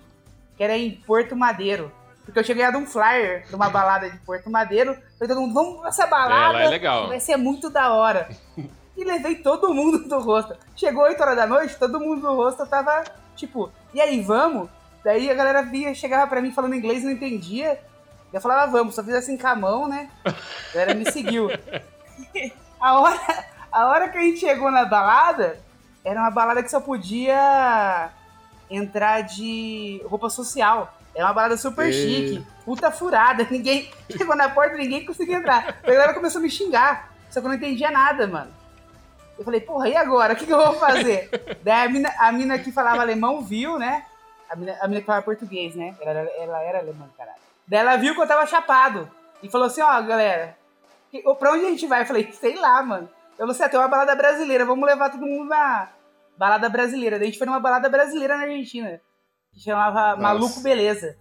que era em Porto Madeiro. Porque eu tinha ganhado um flyer de uma balada de Porto Madeiro. Falei todo mundo, vamos pra essa balada. É, lá é legal. que Vai ser muito da hora. [LAUGHS] e levei todo mundo do hostel. Chegou 8 horas da noite, todo mundo do hostel tava tipo, e aí, vamos? Daí a galera via, chegava pra mim falando inglês, não entendia. Eu falava, vamos, só fiz assim com a mão, né? A galera me seguiu. [LAUGHS] A hora, a hora que a gente chegou na balada, era uma balada que só podia entrar de roupa social. Era uma balada super E- chique, puta furada. [LAUGHS] Ninguém chegou na porta, ninguém conseguia entrar. A galera começou a me xingar, só que eu não entendia nada, mano. Eu falei, porra, e agora? O que, que eu vou fazer? [LAUGHS] Daí a mina, a mina que falava alemão viu, né? A mina, a mina que falava português, né? Ela, era- ela era alemã, caralho. Daí ela viu que eu tava chapado. E falou assim, ó, galera, que- pra onde a gente vai? Eu falei, [LAUGHS] sei lá, mano. Eu assim, ah, tem uma balada brasileira, vamos levar todo mundo na balada brasileira. Daí a gente foi numa balada brasileira na Argentina. Que chamava Maluco Beleza.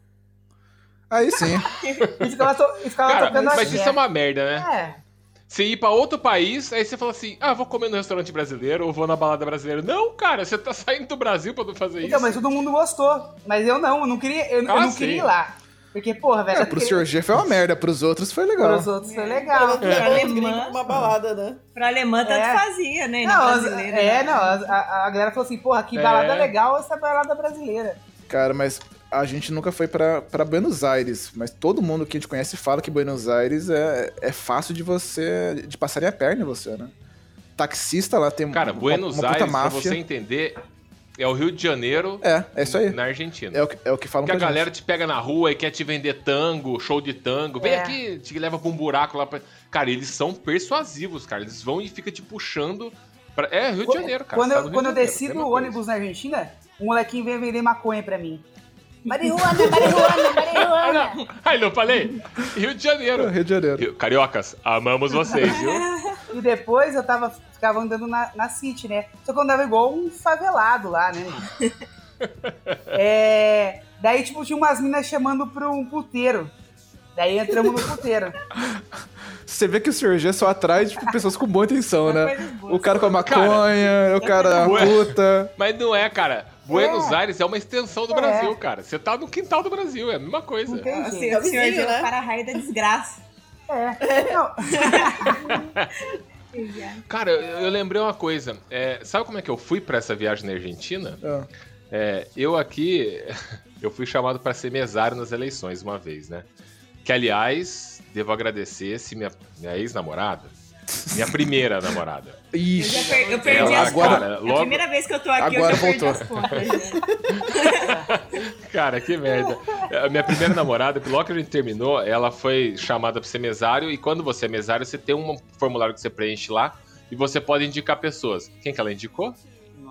Aí sim. [LAUGHS] E ficava, to- e ficava Cara, tocando mas axé. isso é uma merda, né? É. Você ir pra outro país, aí você fala assim, ah, vou comer no restaurante brasileiro ou vou na balada brasileira. Não, cara, você tá [LAUGHS] saindo do Brasil pra não fazer Então, isso. mas todo mundo gostou. Mas eu não, eu não queria, eu, eu Ah, não sim. queria ir lá. Porque, porra, velho. É, eu pro queria- Sr. G foi uma [LAUGHS] merda, pros outros foi legal. Pros outros foi Pelo legal. levou os Alemã. pra uma balada, né? Pra alemã tanto É. fazia, né? E Não, as- brasileira. é, né? não, a, a- galera falou assim, porra, que É. balada legal essa balada brasileira. Cara, mas a gente nunca foi pra, pra Buenos Aires, mas todo mundo que a gente conhece fala que Buenos Aires é, é fácil de você. de passarem a perna em você, né? Taxista lá tem Cara, uma, Buenos uma puta Aires, pra máfia. você entender, é o Rio de Janeiro É, é isso aí. na Argentina. É o que, é o que falam Porque a pra galera gente. te pega na rua e quer te vender tango, show de tango. Vem É. aqui, te leva pra um buraco lá. Pra... Cara, eles são persuasivos, cara. Eles vão e fica te puxando. Pra... É, Rio de Janeiro, cara. Quando tá eu, no quando eu desci do coisa. ônibus na Argentina, um molequinho veio vender maconha pra mim. Marihuana, marihuana, marihuana. Ai, não falei? Rio de Janeiro. Rio de Janeiro. Rio- Cariocas, amamos vocês, viu? E depois eu tava, ficava andando na, na City, né? Só que eu andava igual um favelado lá, né? [LAUGHS] É, daí, tipo, tinha umas minas chamando pra um puteiro. Daí entramos no puteiro. Você vê que o Sr. G só atrai tipo, pessoas com boa intenção, né? O cara com a maconha, o cara [LAUGHS] puta. Mas não é, cara. Buenos Aires é uma extensão do É. Brasil, cara. Você tá no quintal do Brasil, é a mesma coisa. Assim, jeito. o senhor vizinho, né? para a raio da desgraça. É. Não, [LAUGHS] Cara, eu, lembrei uma coisa. É, sabe como é que eu fui pra essa viagem na Argentina? Ah. É, eu aqui, [LAUGHS] eu fui chamado pra ser mesário nas eleições uma vez, né? Que, aliás, devo agradecer se minha, minha ex-namorada, minha primeira namorada. Eu, já Ixi. per- eu perdi Ela, as agora- contas. cara, É a logo- primeira vez que eu tô aqui, Agora eu já perdi voltou. as contas. né? [LAUGHS] Cara, que merda. A minha primeira namorada, logo que a gente terminou, ela foi chamada pra ser mesário. E quando você é mesário, você tem um formulário que você preenche lá e você pode indicar pessoas. Quem que ela indicou?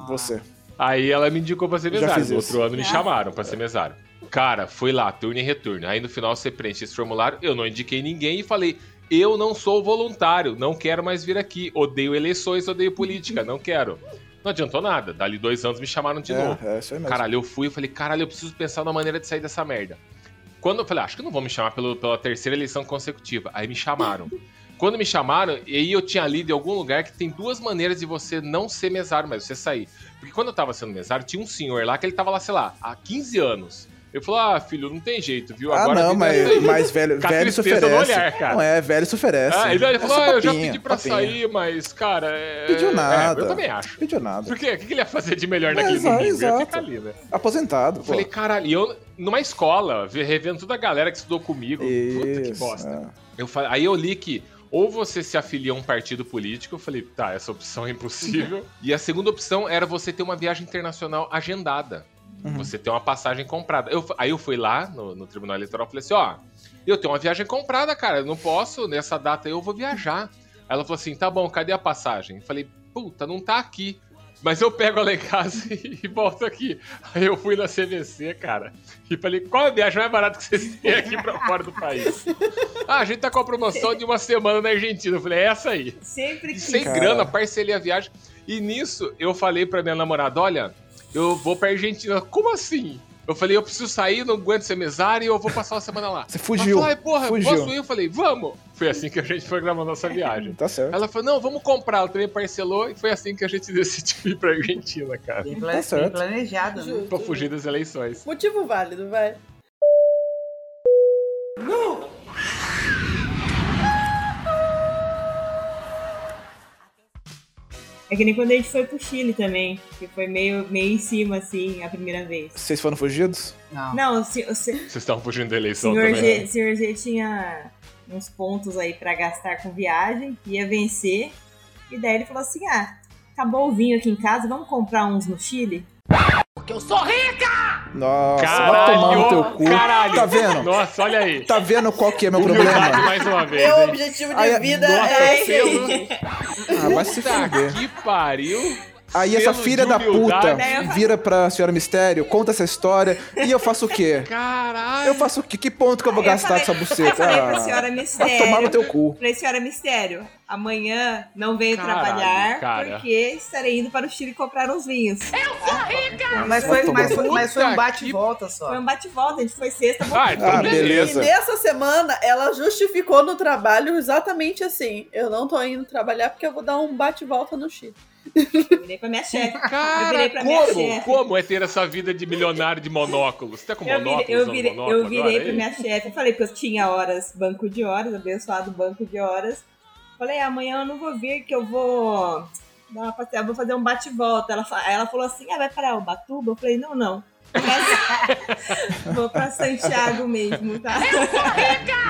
Você. Aí ela me indicou pra ser mesário. No outro ano me chamaram pra ser mesário. Cara, fui lá, turno e retorno. Aí no final você preenche esse formulário. Eu não indiquei ninguém e falei: eu não sou voluntário, não quero mais vir aqui. Odeio eleições, odeio política, não quero. Não adiantou nada. Dali dois anos me chamaram de novo. É, é isso aí mesmo. Caralho, eu fui e falei, caralho, eu preciso pensar numa maneira de sair dessa merda. Quando eu falei, ah, acho que não vão me chamar pelo- pela terceira eleição consecutiva. Aí me chamaram. Quando me chamaram, e aí eu tinha lido em algum lugar que tem duas maneiras de você não ser mesário, mas você sair. Porque quando eu tava sendo mesário, tinha um senhor lá que ele tava lá, sei lá, há 15 anos. Eu falei, ah, filho, não tem jeito, viu? Ah, Agora não, é mas, aí." mas velho, [LAUGHS] Com velho se no oferece. olhar, cara. Não é, velho se oferece. Ah, ele, ele É falou, só ah, eu já pedi pra papinho. sair, mas, cara. É... Pediu nada. É, eu também acho. Pediu nada. Por quê? O que ele ia fazer de melhor É, naquele exato, domingo? Ia exato. ficar ali, né? Aposentado, Eu pô. falei, caralho, e eu numa escola, ve- revendo toda a galera que estudou comigo. Puta que Isso, bosta. é. Eu aí eu li que ou você se afilia a um partido político, eu falei, tá, essa opção é impossível. [LAUGHS] e a segunda opção era você ter uma viagem internacional agendada. Uhum. Você ter uma passagem comprada. Eu, aí eu fui lá no, no Tribunal Eleitoral e falei assim, ó, eu tenho uma viagem comprada, cara, eu não posso, nessa data aí eu vou viajar. Aí ela falou assim, tá bom, cadê a passagem? Eu falei, puta, não tá aqui. Mas eu pego ela em casa e volto aqui. Aí eu fui na CVC, cara, e falei, qual é a viagem mais barata que vocês têm aqui pra fora do país? [LAUGHS] Ah, a gente tá com a promoção de uma semana na Argentina. Eu falei, é essa aí. Sempre que. Sem Cara. grana, parcelei a viagem. E nisso, eu falei pra minha namorada, olha, eu vou pra Argentina. Como assim? Eu falei, eu preciso sair, não aguento ser mesário e eu vou passar uma semana lá. Você fugiu. Ela falou, porra, fugiu. posso ir? Eu falei, vamos. Foi assim que a gente foi gravar nossa viagem. Tá certo. Ela falou, não, vamos comprar. Ela também parcelou e foi assim que a gente [LAUGHS] decidiu ir pra Argentina, cara. Bem, Tá certo. planejado, né? Pra fugir das eleições. Motivo válido, vai. É que nem quando a gente foi pro Chile também, que foi meio, meio em cima, assim, a primeira vez. Vocês foram fugidos? Não. Não, o, se- se- Vocês estavam fugindo da eleição senhor, também. G, né? o senhor G tinha uns pontos aí pra gastar com viagem, ia vencer. E daí ele falou assim: ah, acabou o vinho aqui em casa, vamos comprar uns no Chile? Nossa, vai Caralho, tomar no teu cu. caralho. Tá vendo? Nossa, olha aí. Tá vendo qual que é meu Humildade problema? mais uma vez, Meu hein? objetivo de Ai, vida nossa, é Ah, vai se fuder. que pariu. Aí essa filha da puta vira pra senhora Mistério, conta essa história, e eu faço o quê? Caralho. Eu faço o quê? Que ponto que eu vou Aí eu gastar com falei- essa buceta? Eu falei pra Ah, senhora vai Mistério. tomar no teu cu. Falei, senhora Mistério, amanhã não venho Caralho, trabalhar cara. porque estarei indo para o Chile comprar uns vinhos. Mas foi, mas foi, mas foi um Puta bate e que- volta Foi só. um bate-volta, a gente foi sexta, Ah, então Ah, beleza. beleza. E nessa semana, ela justificou no trabalho exatamente assim. Eu não tô indo trabalhar porque eu vou dar um bate-volta no Chile. Eu virei pra minha chefe. Eu Cara, virei pra minha como? chefe. Como é ter essa vida de milionário de monóculos? Você tá com Eu monóculos? virei, eu virei, monóculo eu virei agora, pra aí? minha chefe, eu falei que eu tinha horas, banco de horas, abençoado banco de horas. Falei, amanhã eu não vou vir, que eu vou dar uma passeada, eu vou fazer um bate-volta. Ela, ela falou assim, ah, vai para Ubatuba? Eu falei, não, não. [LAUGHS] vou pra Santiago mesmo, tá?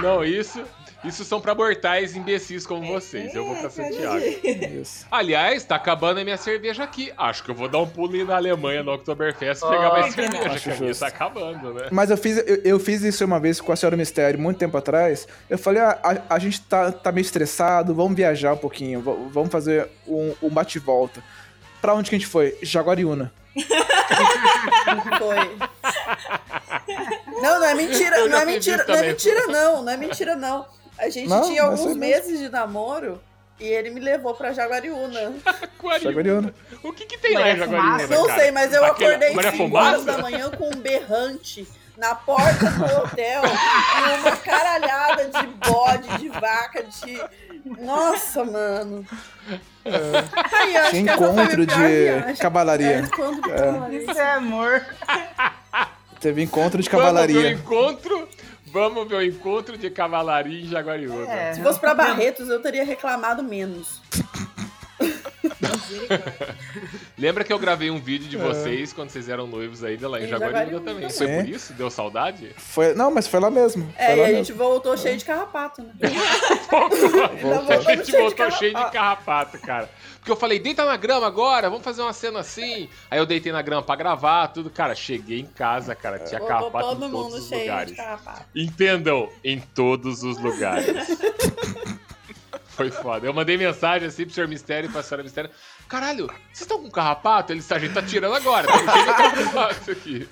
Não, isso, isso são pra mortais imbecis como vocês. Eu vou pra Santiago. Isso. Aliás, tá acabando a minha cerveja aqui. Acho que eu vou dar um pulinho na Alemanha no Oktoberfest e pegar mais não? cerveja, Acho que a minha tá acabando, né? Mas eu fiz, eu, eu fiz isso uma vez com a senhora Mistério, muito tempo atrás. Eu falei, ah, a, a gente tá, tá meio estressado, vamos viajar um pouquinho, vamos fazer um, um bate-volta. Pra onde que a gente foi? Jaguariúna. [LAUGHS] Foi. Não, não é mentira, não é mentira, não é mentira, não, não é mentira, não. A gente Não, tinha alguns meses de namoro e ele me levou pra Jaguariúna. [LAUGHS] Jaguariúna. O que que tem lá em Jaguariúna, Fumaça? Não cara? sei, mas eu Aquele- acordei Maria 5 horas da manhã com um berrante na porta do hotel e uma caralhada de bode, de vaca, de. Nossa, mano. Ai, eu acho a encontro de. É, cavalaria. cavalaria. Isso é amor. Teve encontro de cavalaria. encontro. Vamos ver o encontro de cavalaria em Jaguariúna. É. Se fosse pra Barretos, eu teria reclamado menos. Lembra que eu gravei um vídeo É. de vocês quando vocês eram noivos ainda lá em Jaguariúna também? também. Foi por isso? Deu saudade? Foi, não, mas foi lá mesmo. É, foi e lá a mesmo. gente voltou cheio de carrapato, né? [LAUGHS] a voltamos gente cheio de voltou cheio de carrapato, cara. Porque eu falei, deita na grama agora, vamos fazer uma cena assim. Aí eu deitei na grama pra gravar, tudo. Cara, cheguei em casa, cara, tinha Voltou carrapato todo em todos mundo os cheio lugares. de carrapato. Entendam, em todos os lugares. [LAUGHS] Foi foda. Eu mandei mensagem assim pro senhor Mistério e pra senhora Mistério. Caralho, vocês estão com carrapato? Eles, a gente tá tirando agora, cheio de carrapato aqui.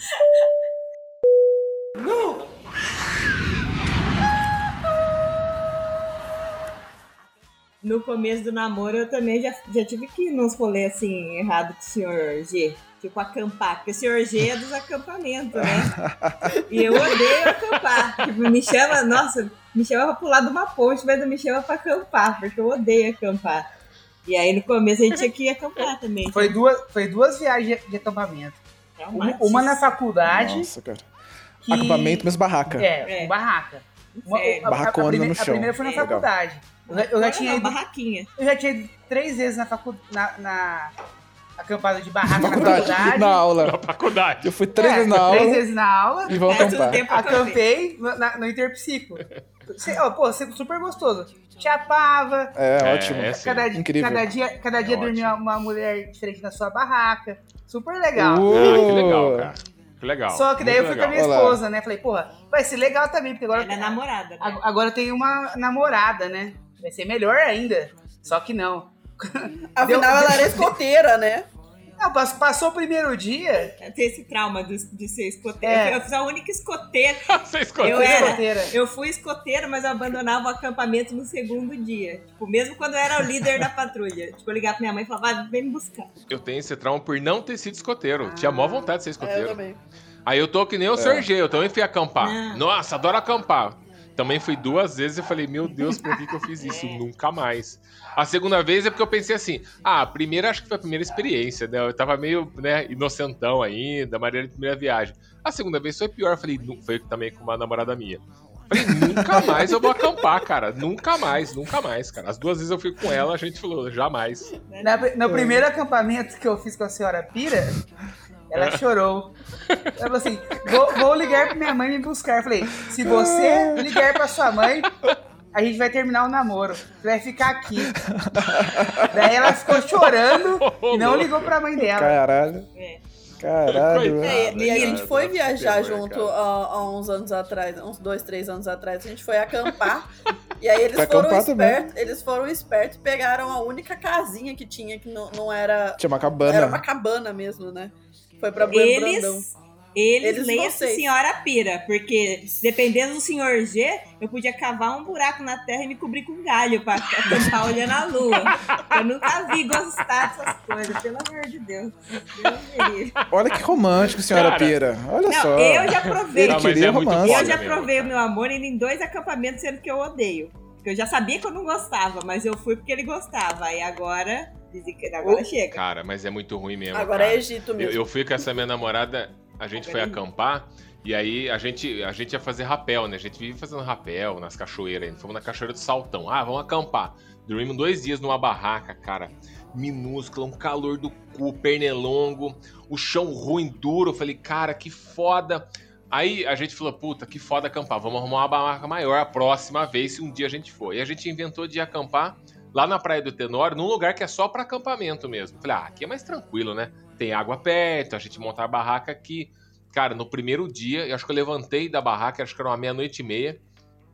No começo do namoro, eu também já, já tive que ir nos rolês assim, errado com o senhor G. Tipo, acampar. Porque o senhor G é dos acampamentos, né? E eu odeio acampar. Tipo, me chama, nossa, me chama pra pular de uma ponte, mas não me chama pra acampar, porque eu odeio acampar. E aí no começo a gente tinha que ir acampar também. Foi duas, foi duas viagens de, acampamento. Uma, Traumático. uma na faculdade. Nossa, cara. que- Acampamento, mesmo barraca. É, É. barraca. Uma, Sério. a, a, a, primeira, no a chão. primeira foi na É. faculdade. Eu, já- eu já tinha Não, ido, barraquinha. eu já tinha ido três vezes na faculdade. Na, na acampada de barraca na Faculdade, faculdade. na aula. Na faculdade. Eu fui três É, vezes na aula Três vezes na aula. e vou Faz um acampar. tempo acampei. No, na- no Interpsico. Cê- ó, pô, cê- super gostoso. Chapava. É, É, ótimo. é sim. Cada, dia- Incrível. cada dia, cada dia É dormia ótimo. uma mulher diferente na sua barraca. Super legal. Uh, Ah, que legal, cara. Que legal. Só que daí eu Muito fui com a minha legal. Esposa, né? Falei, porra, vai ser legal também, porque agora, Ela é namorada. Né? ag- agora eu tenho uma namorada, né? Vai ser melhor ainda. Só que não. [LAUGHS] Afinal, Deu- ela era escoteira, né? Não, pass- passou o primeiro dia. Tem esse trauma de, de ser escoteira. É. Eu fui a única escoteira. [LAUGHS] Você escolheu. Eu era. escoteira. Eu fui escoteira, mas eu abandonava o acampamento no segundo dia. Tipo, mesmo quando eu era o líder da patrulha. Tipo, eu ligava pra minha mãe e falava, "Vai, vem me buscar. Eu tenho esse trauma por não ter sido escoteiro. Tinha mó vontade de ser É, eu escoteiro. também. Aí eu tô que nem o Sergei, eu também fui acampar. Não. Nossa, adoro acampar. Também fui duas vezes e eu falei, meu Deus, por que, que eu fiz isso? É. Nunca mais. A segunda vez é porque eu pensei assim, ah, a primeira acho que foi a primeira experiência, né? Eu tava meio, né, inocentão ainda, maneira de primeira viagem. A segunda vez foi pior, eu falei, foi também com uma namorada minha. Falei, nunca mais eu vou acampar, cara. Nunca mais, nunca mais, cara. As duas vezes eu fui com ela, a gente falou, jamais. Na- no primeiro acampamento que eu fiz com a senhora Pira, ela [LAUGHS] chorou. Ela falou assim: vou, vou ligar pra minha mãe me buscar. Eu falei: se você ligar pra sua mãe, a gente vai terminar o namoro. Você vai ficar aqui. Daí ela ficou chorando e não ligou pra mãe dela. Caralho. É. Caralho. É, e a gente foi viajar junto há, uns anos atrás, uns dois, três anos atrás. A gente foi acampar. e aí eles Foi foram espertos. Eles foram espertos e pegaram a única casinha que tinha, que não, não era. Tinha uma cabana. Era uma cabana mesmo, né? Foi pra Bueno Brandão. Eles, eles, Eles leia-se vocês. senhora pira, porque dependendo do senhor G, eu podia cavar um buraco na terra e me cobrir com galho pra acampar olhando a lua. Eu nunca vi gostar dessas coisas, pelo amor de Deus. Olha que romântico, senhora Cara. Pira. Olha Não, só. eu já provei. Não, é muito romance. Eu já provei o meu amor indo em dois acampamentos, sendo que eu odeio. Porque eu já sabia que eu não gostava, mas eu fui porque ele gostava. E agora, dizem que agora chega. Cara, mas é muito ruim mesmo. Agora cara. é Egito Eu, mesmo. eu fui com essa minha namorada, a gente foi Agora é acampar, e aí a gente, a gente ia fazer rapel, né? A gente vive fazendo rapel nas cachoeiras ainda. Fomos na cachoeira do Saltão. Ah, vamos acampar. Dormimos dois dias numa barraca, cara. Minúscula, um calor do cu, pernilongo, o chão ruim, duro. Eu falei, cara, que foda. Aí a gente falou, puta, que foda acampar. Vamos arrumar uma barraca maior a próxima vez, se um dia a gente for. E a gente inventou de acampar lá na Praia do Tenório, num lugar que é só pra acampamento mesmo. Falei, ah, aqui é mais tranquilo, né? Tem água perto, a gente monta a barraca aqui. Cara, no primeiro dia, eu acho que eu levantei da barraca, acho que era uma meia-noite e meia.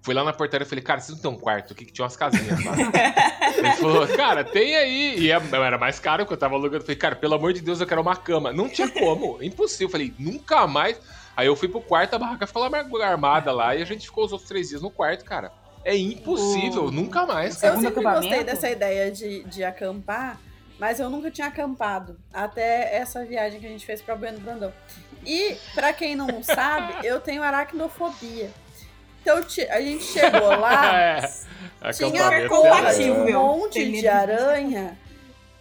Fui lá na portaria e falei, cara, vocês não tem um quarto aqui que tinha umas casinhas, lá? [LAUGHS] Ele falou, cara, tem aí. E é- era mais caro que eu tava alugando. Eu falei, cara, pelo amor de Deus, eu quero uma cama. Não tinha como, [LAUGHS] impossível. Eu falei, nunca mais. Aí eu fui pro quarto, a barraca ficou lá armada lá e a gente ficou os outros três dias no quarto, cara. É impossível, O- nunca mais. Eu segundo sempre acampamento? gostei dessa ideia de, de acampar, mas eu nunca tinha acampado. Até essa viagem que a gente fez pra Bueno Brandão. E, pra quem não [LAUGHS] sabe, eu tenho aracnofobia. Então a gente chegou lá, [LAUGHS] É, tinha compatível. um monte Tem de aranha.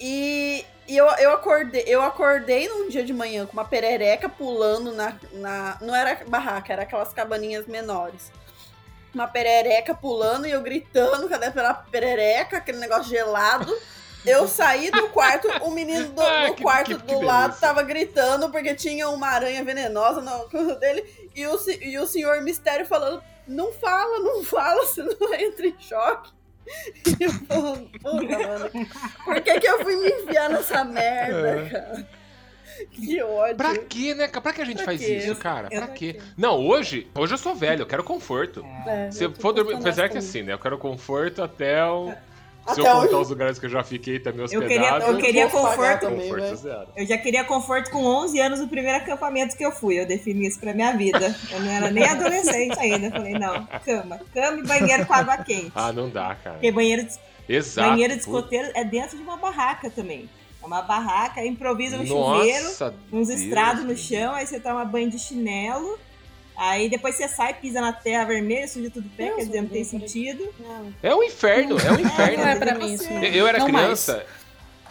E, e eu, eu, acordei, eu acordei num dia de manhã com uma perereca pulando na, na. Não era barraca, era aquelas cabaninhas menores. Uma perereca pulando e eu gritando, cadê pela perereca, aquele negócio gelado. Eu saí do quarto, o menino do, Ah, do que- quarto que- que do lado tava gritando porque tinha uma aranha venenosa na coisa dele e o, e o senhor Mistério falando: não fala, não fala, [LAUGHS] senão entra em choque. E eu falando, puta, mano, por que, que eu fui me enfiar nessa merda, cara? Que ódio. É. Pra quê, né? cara? Pra que a gente Pra faz quê? isso, cara? eu- Pra quê? Não, hoje, hoje eu sou velho, eu quero conforto. É, Se eu eu tô for dormir, apesar que assim, né? Eu quero conforto até o. Se Até eu contar onde- os lugares que eu já fiquei também Eu hospedado. queria, eu queria vou pagar conforto. também, conforto né? zero. Eu já queria conforto com 11 anos no primeiro acampamento que eu fui. Eu defini isso pra minha vida. Eu não era nem adolescente ainda. Eu falei, não, cama. Cama e banheiro com água quente. Ah, não dá, cara. Porque banheiro de, Exato. banheiro de escoteiro é dentro de uma barraca também. É uma barraca, improvisa um chuveiro, Nossa, uns Deus. estrados no chão, aí você toma banho de chinelo. Aí depois você sai, pisa na terra vermelha, suja tudo o pé, Deus quer dizer, não tem sentido. Não, É um inferno, é um inferno. não é pra mim isso. não. Eu, era Não criança.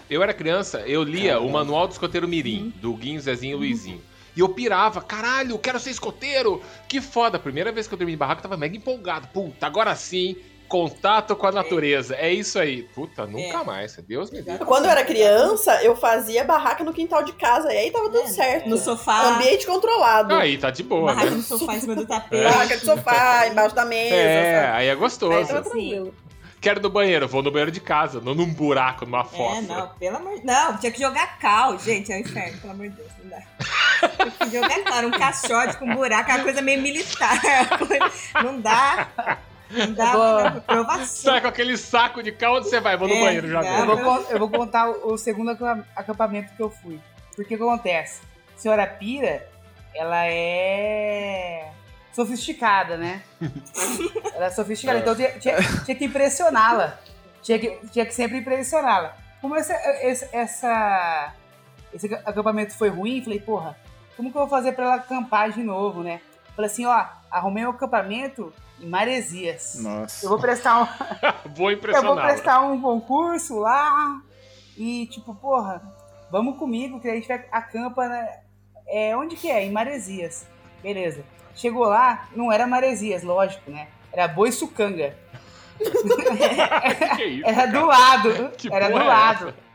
Eu era criança, eu lia o Manual do Escoteiro Mirim, do Guinho, Zezinho e Luizinho. E eu pirava, caralho, quero ser escoteiro! Que foda! Primeira vez que eu dormi em barraco, eu tava mega empolgado. Puta, agora sim, contato com a natureza. É isso aí. Puta, nunca É. mais. Deus me livre. Quando eu era criança, eu fazia barraca no quintal de casa. E aí tava tudo É, certo. No sofá, Ambiente controlado. Aí, tá de boa, barraca né? no sofá em cima do tapete. Barraca de sofá, [LAUGHS] embaixo da mesa. É, sabe? aí é Aí gostoso. tava tranquilo. Quero no banheiro, vou no banheiro de casa, não num buraco, numa É, fossa. não, pelo amor de Não, tinha que jogar cal, gente, é um inferno, pelo amor de Deus, não dá. Tinha que jogar cal, um caixote com buraco, uma coisa meio militar. [LAUGHS] Não dá. Não dá vou- provação. [LAUGHS] Sai com aquele saco de cal, onde você vai? Vou no É, banheiro já. Eu vou, eu vou contar o, o segundo acampa- acampamento que eu fui. Porque o que acontece? Senhora Pira, ela é sofisticada, né? [LAUGHS] ela é sofisticada, É. então tinha, tinha- tinha que impressioná-la. Tinha que, tinha que sempre impressioná-la. Como essa, esse, essa- esse acampamento foi ruim, falei, porra, como que eu vou fazer pra ela acampar de novo, né? Falei assim, ó, arrumei um acampamento em Maresias. Nossa. Eu vou prestar um, [LAUGHS] Vou eu vou impressionar. prestar um concurso lá e, tipo, porra, vamos comigo que a gente vai acampa, né? É, onde que é? Em Maresias. Beleza. Chegou lá, não era Maresias, lógico, né? Era Boiçucanga. [LAUGHS] que isso? Era cara? do lado. Que era do é lado. essa?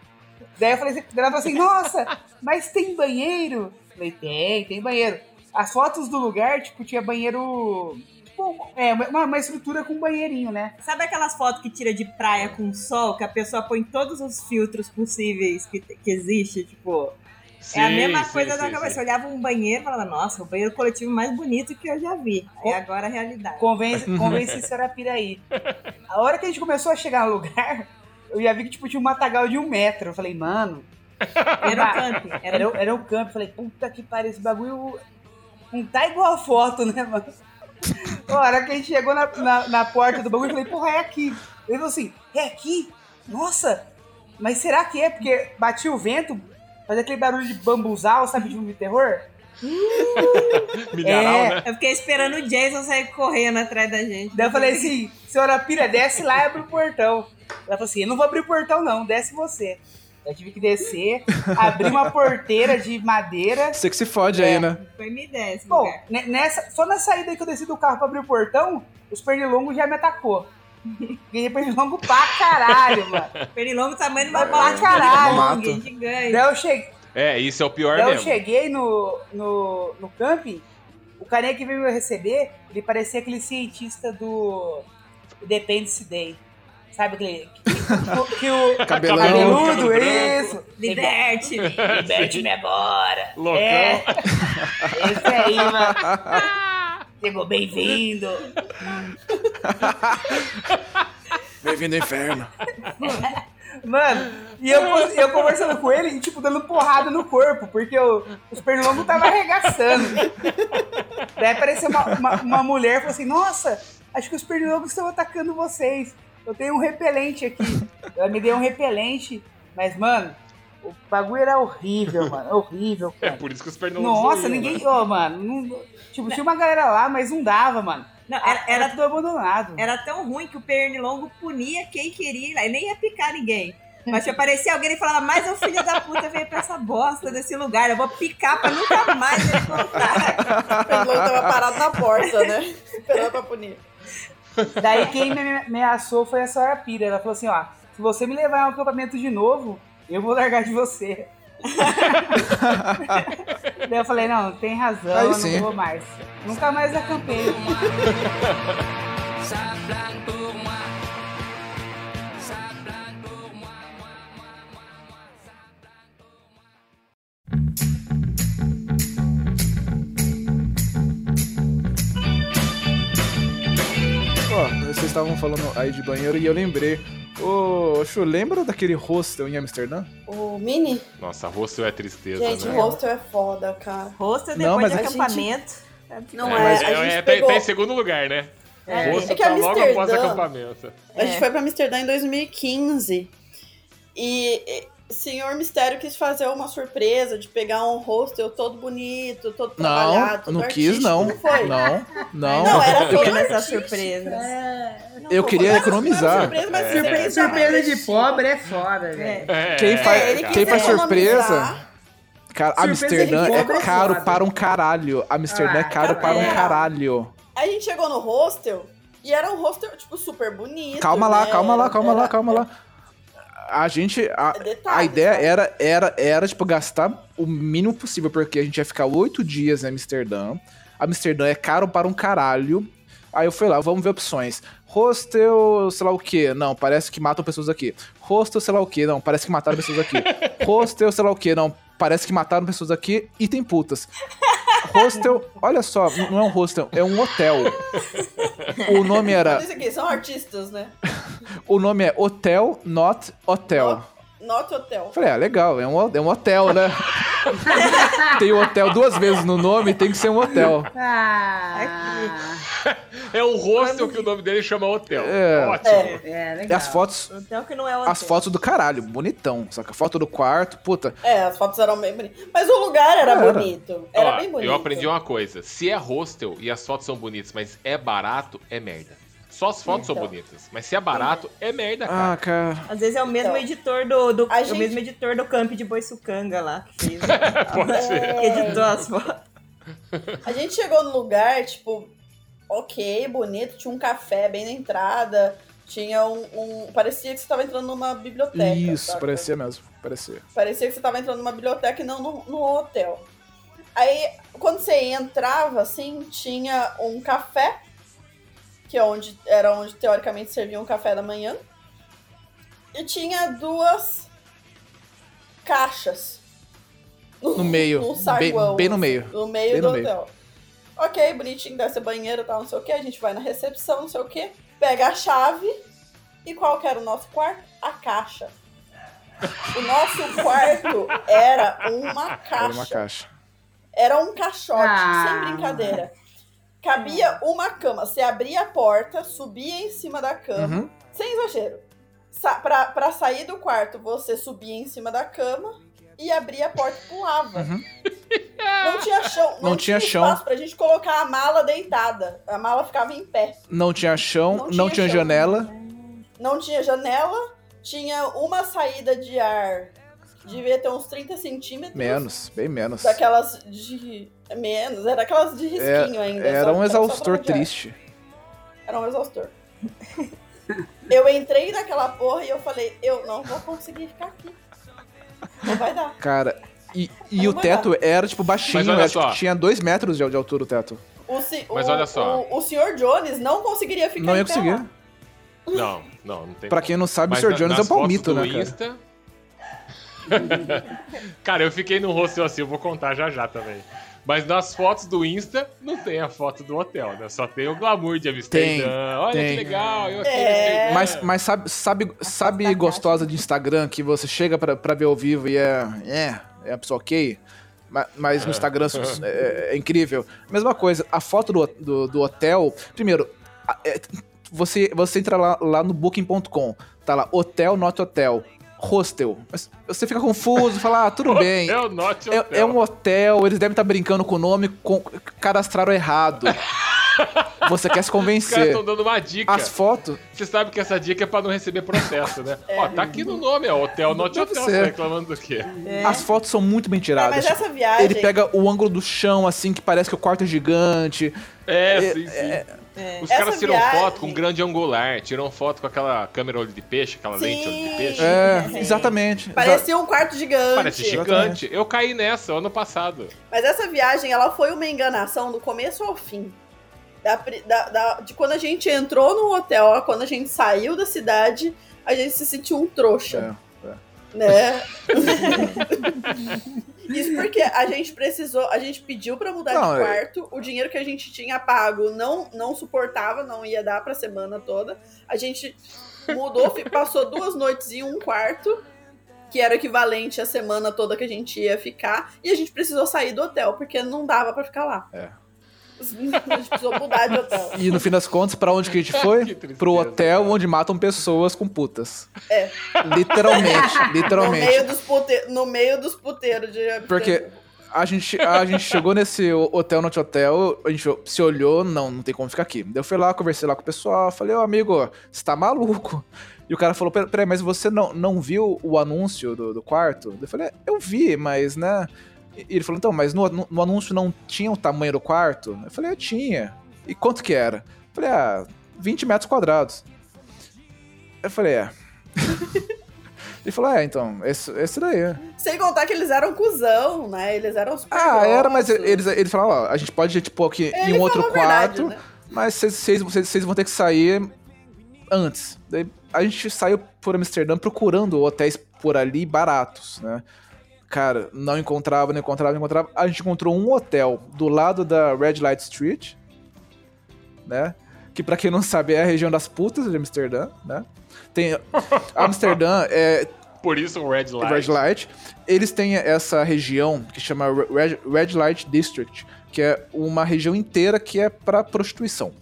Daí eu falei assim, daí ela falou assim, nossa, mas tem banheiro? Eu Falei, tem, tem banheiro. As fotos do lugar, tipo, tinha banheiro. Tipo, é, uma, uma estrutura com banheirinho, né? Sabe aquelas fotos que tira de praia com sol, que a pessoa põe todos os filtros possíveis que, que existe, tipo... é a Sim, mesma sim, coisa sim, da cabeça. sim. Você olhava um banheiro e falava, nossa, o banheiro coletivo mais bonito que eu já vi. É agora a realidade. Convence, [LAUGHS] convence esse Sarapiraí. A hora que a gente começou a chegar no lugar, eu já vi que tipo, tinha um matagal de um metro. Eu falei, mano. Era o camping. Era Era, era o campo. Eu falei, puta que pariu, esse bagulho não tá igual a foto, né, mano? A hora que a gente chegou na, na, na porta do bagulho, eu falei, porra, é aqui. Ele falou assim, é aqui? Nossa, mas será que é? Porque batia o vento, fazia aquele barulho de bambuzal, sabe, de filme de terror? [LAUGHS] Milharal, É. né? Eu fiquei esperando o Jason sair correndo atrás da gente. Daí eu falei assim, senhora Pira, desce lá e abre o portão. Ela falou assim, eu não vou abrir o portão não, desce você. Eu tive que descer, abrir uma porteira de madeira. Você que se fode É. aí, né? Foi minha ideia esse Bom, lugar. ne- nessa, só na saída que eu desci do carro pra abrir o portão, os pernilongos já me atacou. [LAUGHS] Ganhei pernilongo pra caralho, mano. Pernilongo tamanho de uma Pra bola de caralho. gigante. Daí eu cheguei, É, isso é o pior daí eu mesmo. cheguei no, no, no camping, o carinha que veio me receber, ele parecia aquele cientista do Independence Day. Sabe aquele. Que, que- que o. [LAUGHS] Cabelão. Cabeludo, cabelo isso! Liberte-me. Liberte-me agora! Loucão. É, esse aí, mano. Chegou bem-vindo. Bem-vindo ao inferno. Mano, e eu, eu conversando com ele e, tipo, dando porrada no corpo, porque o- os pernilongos estavam arregaçando. Daí apareceu uma, uma, uma mulher e falou assim: Nossa, acho que os pernilongos estão atacando vocês. Eu tenho um repelente aqui. Ela me deu um repelente, mas, mano, o bagulho era horrível, mano. Horrível, É cara. por isso que os pernilongos Nossa, zoam, ninguém. né? Ô, mano. não- tipo, tinha uma galera lá, mas não dava, mano. Não, Era, era, era, tudo abandonado. era tão ruim que o pernilongo punia quem queria ir lá. E nem ia picar ninguém. Mas se aparecia alguém e falava, mas o filho da puta veio pra essa bosta desse lugar. Eu vou picar pra nunca mais ele voltar. [LAUGHS] O pernilongo tava parado na porta, né? Esperando pra punir. Daí quem me me ameaçou foi a senhora Pira. Ela falou assim, ó, se você me levar um acampamento de novo, eu vou largar de você. [LAUGHS] Daí eu falei, não, tem razão, Aí eu sim. não vou mais. Nunca mais acampei. [LAUGHS] vocês estavam falando aí de banheiro e eu lembrei. Ô, Chu, lembra daquele hostel em Amsterdã? O Mini? Nossa, hostel é tristeza, Gente, né? o hostel é foda, cara. Hostel Não, depois mas de a gente- acampamento. Não É, é, mas a é, gente é, tá- pegou... tá em segundo lugar, né? É. Hostel É que tá logo após Amsterdã- acampamento. A gente É. foi pra Amsterdã em 2015. E, e Senhor Mistério quis fazer uma surpresa de pegar um hostel todo bonito, todo trabalhado. Não, todo não quis, artístico, não. foi? Não, não. Não, era todo nessas artístico. surpresas. Eu queria Não era economizar. surpresa, mas É. surpresa, Surpresa de pobre é foda, velho. É, Quem faz, É, quem faz surpresa. Cara, Surpresa Amsterdã é é caro foda. para um caralho. Amsterdã é Ah, caro tá para um caralho. A gente chegou no hostel e era um hostel, tipo, super bonito. Calma lá, né? calma lá, calma lá, Era- calma lá. A gente. A, É detalhes, a ideia era, era, era, tipo, gastar o mínimo possível, porque a gente ia ficar oito dias em Amsterdã. Amsterdã é caro para um caralho. Aí eu fui lá, vamos ver opções. Hostel, sei lá o que. Não, parece que matam pessoas aqui. Hostel, sei lá o que. Não, parece que mataram pessoas aqui. [LAUGHS] Hostel, sei lá o que. Não, parece que mataram pessoas aqui e tem putas. Hostel, olha só, não é um hostel, é um hotel. O nome era. Isso aqui, são artistas, né? O nome é Hotel Not Hotel. Not Hotel. Falei, ah, legal, é um, é um hotel, né? [LAUGHS] tem o hotel duas vezes no nome, tem que ser um hotel. Ah, [LAUGHS] É um hostel que o nome dele chama hotel. É. Ótimo. É. é, E legal. as fotos, Hotel que não é hotel. as fotos do caralho, bonitão. Só que a foto do quarto, puta. É, as fotos eram bem bonitas. Mas o lugar era, Era. bonito. Era Ó, bem bonito. Eu aprendi uma coisa. Se é hostel e as fotos são bonitas, mas é barato, é merda. Só as fotos são Então. bonitas. Mas se é barato, é merda, cara. Ah, cara. Às vezes é o mesmo Então, editor do, do a é gente- o mesmo editor do camp de Boiçucanga lá que fez. [LAUGHS] Pode ser. editou as fotos. A gente chegou no lugar, tipo, ok, bonito, tinha um café bem na entrada, tinha um. um- parecia que você tava entrando numa biblioteca. Isso, parecia mesmo. Parecia. Parecia que você tava entrando numa biblioteca e não no hotel. Aí, quando você entrava, assim, tinha um café, que é onde, era onde teoricamente servia um café da manhã. E tinha duas caixas. No [LAUGHS] meio. No bem, saguão, bem no meio. no meio Bem do no meio. hotel. Ok, bonitinho, deve ser banheiro e tal, não sei o que. A gente vai na recepção, não sei o que. Pega a chave. E qual que era o nosso quarto? A caixa. O nosso [LAUGHS] quarto era uma caixa. Era uma caixa. Era um caixote, Ah. sem brincadeira. Cabia uma cama. Você abria a porta, subia em cima da cama. Uhum. Sem exagero. Sa pra, pra sair do quarto, você subia em cima da cama e abria a porta e pulava. Uhum. Não tinha chão. Não tinha chão. espaço pra gente colocar a mala deitada. A mala ficava em pé. Não tinha chão, Não não, tinha tinha, chão. janela. Não tinha janela. Tinha uma saída de ar. Devia ter uns 30 centímetros. Menos, bem menos. Daquelas de. Menos, era aquelas de risquinho ainda. Era só- um exaustor triste. Era um exaustor. [LAUGHS] eu entrei naquela porra e eu falei, eu não vou conseguir ficar aqui. Não vai dar. Cara, e, e o teto era, tipo, baixinho. Era, tipo, só. tinha dois metros de, de altura o teto. O, Mas o- olha só. O, o senhor Jones não conseguiria ficar Não ia conseguir. lá. Não, não, não tem Pra quem não sabe, o Sr. Jones é um palmito, né, cara? Insta... cara, [LAUGHS] eu fiquei no hostel assim, eu vou contar já já também. Mas nas fotos do Insta, não tem a foto do hotel, né? Só tem o glamour de Amsterdã. Tem, Olha tem. que legal, eu aqui É. Mas, mas sabe, sabe, sabe gostosa de Instagram que você chega pra, pra ver ao vivo e é. É, é a pessoa ok? Ma- Mas no Instagram [LAUGHS] é, é incrível. Mesma coisa, a foto do, do, do hotel. Primeiro, é, você, você entra lá, lá no booking.com, tá lá, hotel, not hotel, hostel. Mas Você fica confuso, fala, ah, tudo bem. Hotel, not É, hotel. é um hotel, eles devem estar brincando com o nome, com, cadastraram errado. [LAUGHS] Você quer se Os caras convencer. estão dando uma dica. As fotos. Você sabe que essa dica é pra não receber processo, né? [LAUGHS] Ó, tá aqui no nome, ó. Hotel Not Deve Hotel. ser. Você tá reclamando do quê? As fotos são muito bem Tá, tiradas. mas essa viagem. Ele pega o ângulo do chão, assim, que parece que o quarto é gigante. É, É, sim, sim. Os Essa caras tiram viagem- foto com grande angular, tiram foto com aquela câmera olho de peixe, aquela lente olho de peixe. É, Sim. exatamente. Parecia um quarto gigante. Parece gigante. Eu caí nessa ano passado. Mas essa viagem, ela foi uma enganação do começo ao fim. Da da- da- de quando a gente entrou no hotel, a quando a gente saiu da cidade, a gente se sentiu um trouxa. É, Né? [LAUGHS] [LAUGHS] Isso porque a gente precisou, a gente pediu pra mudar Não, de é- quarto, o dinheiro que a gente tinha pago não, não suportava, não ia dar pra semana toda. A gente mudou, passou duas noites em um quarto, que era equivalente à semana toda que a gente ia ficar, e a gente precisou sair do hotel, porque não dava pra ficar lá. É. A gente precisou mudar de hotel. E no fim das contas, pra onde que a gente foi? Pro hotel onde matam pessoas com putas. É. Literalmente, [LAUGHS] No literalmente. meio dos, pute... no meio dos puteiros de Porque a gente, a gente chegou nesse hotel, no hotel, a gente se olhou, não, não tem como ficar aqui. Eu fui lá, conversei lá com o pessoal, falei, ô amigo, você tá maluco? E o cara falou, "Pera- peraí, mas você não, não viu o anúncio do, do quarto? Eu falei, "É, eu vi, mas, né... E ele falou, então, mas no, no, anúncio não tinha o tamanho do quarto? Eu falei, eu tinha. E quanto que era? Eu falei, ah, 20 metros quadrados. Eu falei, é. [LAUGHS] ele falou, é, então, esse, esse daí. Sem contar que eles eram cuzão, né? Eles eram super Ah, era, mas grossos. eles, eles falaram, ó, a gente pode, tipo, aqui em Ele um outro a verdade, quarto, né? mas vocês- vocês vocês- vocês vão ter que sair antes. Daí a gente saiu por Amsterdã procurando hotéis por ali baratos, né? Cara, não encontrava, não encontrava, não encontrava. A gente encontrou um hotel do lado da Red Light Street, né? Que pra quem não sabe é a região das putas de Amsterdã, né? Tem [LAUGHS] Amsterdã é Por isso o Red Light. Red Light. Eles têm essa região que chama Red, Red Light District, que é uma região inteira que é pra prostituição.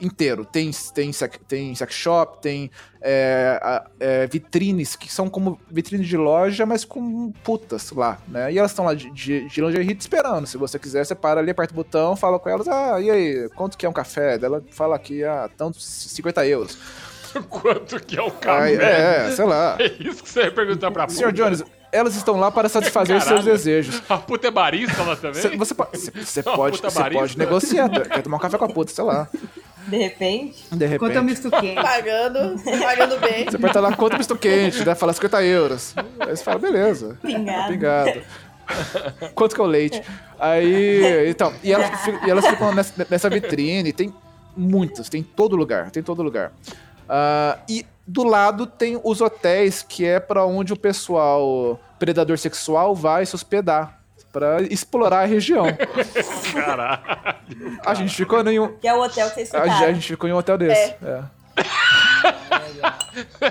Inteiro. Tem, tem, sex, tem sex shop, tem é, é, vitrines que são como vitrines de loja, mas com putas lá, né? E elas estão lá de, de, de lingerie te esperando. Se você quiser, você para ali, aperta o botão, fala com elas, ah, e aí, quanto que é um café? Ela fala aqui, ah, tanto 50 euros. [LAUGHS] Quanto que é o Aí, café? é, sei lá. [LAUGHS] É isso que você vai perguntar pra Senhor puta? Jones, elas estão lá para satisfazer os seus Caralho. desejos. [LAUGHS] A puta é barista lá também? Cê- você pode, cê- você Uma pode, você barista? pode negociar, quer tomar um café com a puta, sei lá. De repente. De repente. Quanto é um misto quente? [LAUGHS] Pagando, pagando bem. Você aperta lá quanto misto quente, daí fala 50 euros. Aí você fala, beleza. Pingado. Pingado. Quanto que é o leite? Aí, então, e elas, e elas ficam nessa, nessa vitrine, tem muitas, tem em todo lugar, tem em todo lugar. Ah, e do lado tem os hotéis, que é pra onde o pessoal predador sexual vai se hospedar. Pra explorar a região. Caralho. A gente ficou em um, Que é o hotel que vocês a, a gente ficou em um hotel desse. É. [LAUGHS]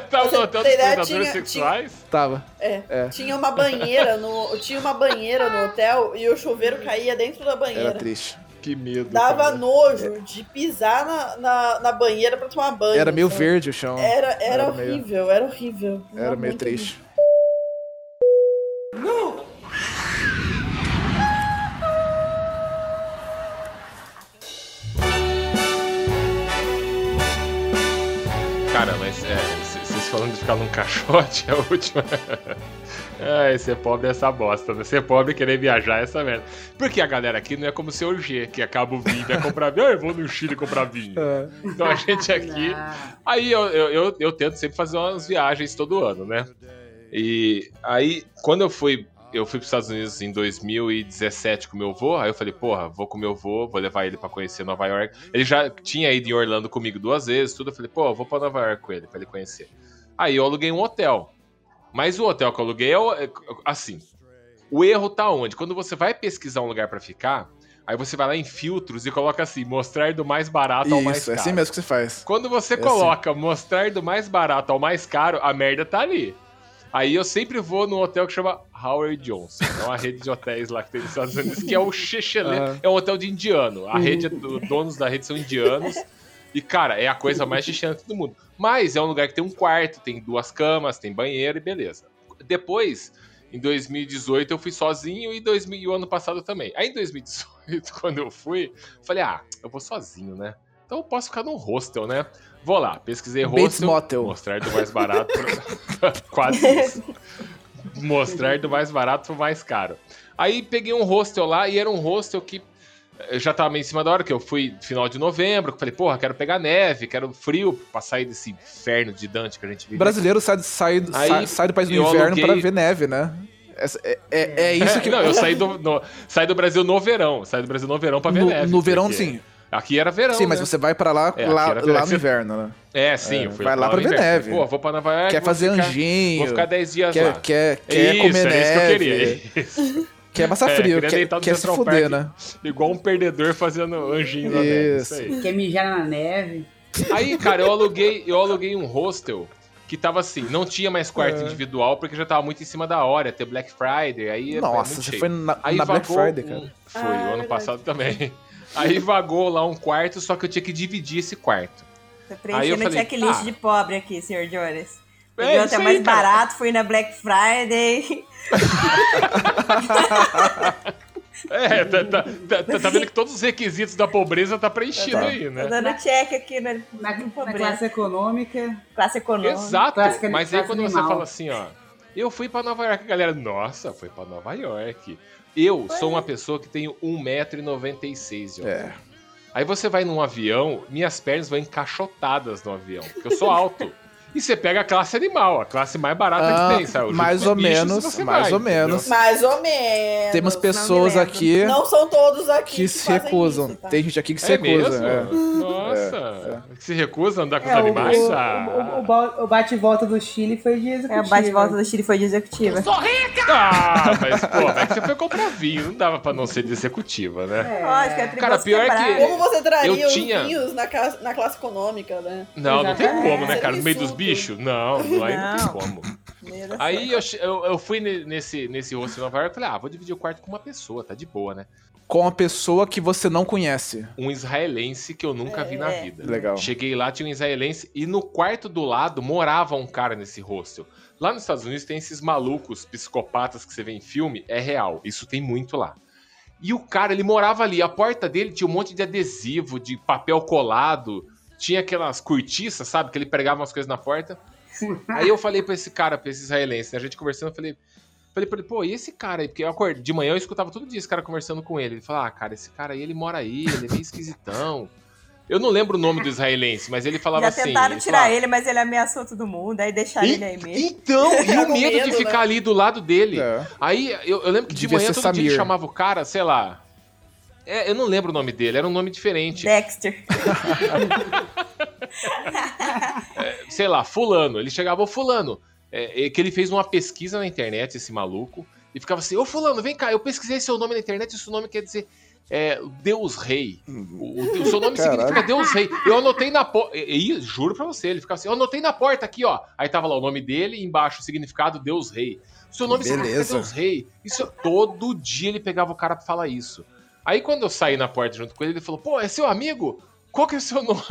Tava no hotel dos predadores tinha- sexuais? Tava. É. É. Tinha uma banheira no, tinha uma banheira no hotel e o chuveiro caía dentro da Era banheira. triste. Que medo. Dava cara. nojo de pisar na, na, na banheira pra tomar banho. Era meio sabe? verde o chão. Era, era, Era meio- horrível, era horrível. Era meio muito triste. Cara, mas é, vocês falando de ficar num [LAUGHS] caixote é a última. Ai, ser pobre é essa bosta, né? Ser pobre e querer viajar é essa merda. Porque a galera aqui não é como o seu G, que acaba o vinho e vai comprar vinho. [LAUGHS] Ah, eu vou no Chile comprar vinho. É. Então a gente aqui. Aí eu, eu, eu, eu tento sempre fazer umas viagens todo ano, né? E aí, quando eu fui. Eu fui pros Estados Unidos em 2017 com meu avô, aí eu falei, porra, vou com meu avô, vou levar ele pra conhecer Nova York. Ele já tinha ido em Orlando comigo duas vezes, tudo. Eu falei, pô, eu vou pra Nova York com ele, pra ele conhecer. Aí eu aluguei um hotel. Mas o hotel que eu aluguei é é assim. O erro tá onde? Quando você vai pesquisar um lugar pra ficar, aí você vai lá em filtros e coloca assim, mostrar do mais barato ao mais Isso, é caro. assim mesmo que você faz. Quando você É coloca mostrar do mais barato ao mais caro, a merda tá ali. Aí eu sempre vou num hotel que chama Howard Johnson. É uma rede de hotéis lá que tem nos Estados Unidos, que é o Chechelé. Aham. É um hotel de indiano. A rede, os donos da rede são indianos. E, cara, é a coisa mais chechelenta do mundo. Mas é um lugar que tem um quarto, tem duas camas, tem banheiro e beleza. Depois, Em 2018 eu fui sozinho e, 2000, e o ano passado também. Aí em 2018, [LAUGHS] quando eu fui, falei, ah, eu vou sozinho, né? Então eu posso ficar num hostel, né? Vou lá, pesquisei Bates hostel. Motel. Mostrar do mais barato. pra- [LAUGHS] Quase isso. Mostrar do mais barato pro mais caro. Aí peguei um hostel lá e era um hostel que eu já tava meio em cima da hora, que eu fui final de novembro, que falei, porra, quero pegar neve, quero frio pra sair desse inferno de Dante que a gente vive. O brasileiro sai, sai, Aí, sai, sai do país do inverno aluguei- pra ver neve, né? Essa- É, é- é isso que. Não, eu [LAUGHS] saí do, no- saí do Brasil no verão. Saí do Brasil no verão pra ver no, neve. no verão, porque sim. Aqui era verão. sim, mas né? você vai pra lá, É, lá, lá no inverno, né? É, sim, É, eu fui vai lá pra ver inverno. neve. Pô, vou pra Nova York. Quer fazer ficar- anjinho. Vou ficar 10 dias Quer, lá. quer, quer Isso, comer era isso que eu neve. queria. [LAUGHS] Isso. Quer passar É, frio, queria quer, quer se fuder, né? Igual um perdedor fazendo anjinho na neve. Isso. Quer mijar na neve? Aí, cara, eu aluguei, eu aluguei um hostel que tava assim, não tinha mais quarto É. individual porque já tava muito em cima da hora, ter Black Friday, aí é Nossa, muito você cheio. foi na, Aí na Black Friday, um- cara. Foi, Ah, o é ano verdade. passado também. Aí vagou lá um quarto, só que eu tinha que dividir esse quarto. Tô Aí eu preenchendo falei, checklist ah. de pobre aqui, senhor Jones. É até aí, mais cara. barato, fui na Black Friday. [LAUGHS] É, tá, tá, tá- tá- tá vendo que todos os requisitos da pobreza tá preenchido aí, Tô né? dando check aqui na, Na, na classe econômica. classe econômica. Exato, Clássica- mas aí quando você animal. fala assim, ó, eu fui pra Nova York, galera, nossa, foi pra Nova York. Eu sou uma pessoa que tenho 1,96m de altura. É. Aí você vai num avião, minhas pernas vão encaixotadas no avião, porque eu sou alto. [LAUGHS] E você pega a classe animal, a classe mais barata Ah, que tem, sabe? Mais que ou menos, se mais vai, ou entendeu? menos. Mais ou menos. Temos não pessoas me lembro. aqui Não são todos aqui que se fazem recusam. isso, tá? Tem gente aqui que se É recusa. mesmo? é. Nossa, que se recusa a andar com É, os o, animais? o, Ah. o, o, o bate-volta do Chile foi de É, executivo. o bate-volta do Chile foi de executiva. Ah, mas pô, é que você foi comprar vinho, não dava pra não ser de executiva, né? É. Lógico, é Cara, pior quebrar. que- Como você traria Eu os tinha- vinhos na, classe- na classe econômica, né? Não, não tem como, né, cara? No meio dos bichos? Não, não, aí não tem Não. como. Meu Deus Aí eu, eu, eu fui ne- nesse, nesse hostel em Nova York e falei, ah, vou dividir o quarto com uma pessoa, tá de boa, né? Com a pessoa que você não conhece. Um israelense que eu nunca vi na É. vida. Legal. Cheguei lá, tinha um israelense, e no quarto do lado morava um cara nesse hostel. Lá nos Estados Unidos tem esses malucos psicopatas que você vê em filme, é real. Isso tem muito lá. E o cara, ele morava ali, a porta dele tinha um monte de adesivo, de papel colado, tinha aquelas cortiças, sabe? Que ele pregava umas coisas na porta. [LAUGHS] Aí eu falei pra esse cara, pra esse israelense, né? a gente conversando, eu falei, falei pra ele, pô, e esse cara aí? Porque eu acordei, de manhã eu escutava todo dia esse cara conversando com ele. Ele falou, ah, cara, esse cara aí, ele mora aí, ele é meio esquisitão. [LAUGHS] Eu não lembro o nome do israelense, mas ele falava Já assim. tentaram ele tirar falava, ele, mas ele ameaçou todo mundo, aí deixaram "E- ele aí mesmo. Então, e o [LAUGHS] medo, de medo, ficar né? ali do lado dele. É. Aí eu, eu lembro que de Devia manhã ser todo dia ele Samir. chamava o cara, sei lá. É, eu não lembro o nome dele, era um nome diferente. Dexter. [LAUGHS] sei lá, fulano. Ele chegava, ô fulano, é, é que ele fez uma pesquisa na internet, esse maluco, e ficava assim, ô fulano, vem cá, eu pesquisei seu nome na internet, e seu nome quer dizer é, Deus Rei. O, o- o seu nome [LAUGHS] Caralho. significa Deus Rei. Eu anotei na porta, juro pra você, ele ficava assim, eu anotei na porta aqui, ó. Aí tava lá o nome dele e embaixo o significado Deus Rei. Seu nome significa Beleza. Deus Rei. Isso, todo dia ele pegava o cara pra falar isso. Aí quando eu saí na porta junto com ele, ele falou, pô, é seu amigo? Qual que é o seu [LAUGHS] nome?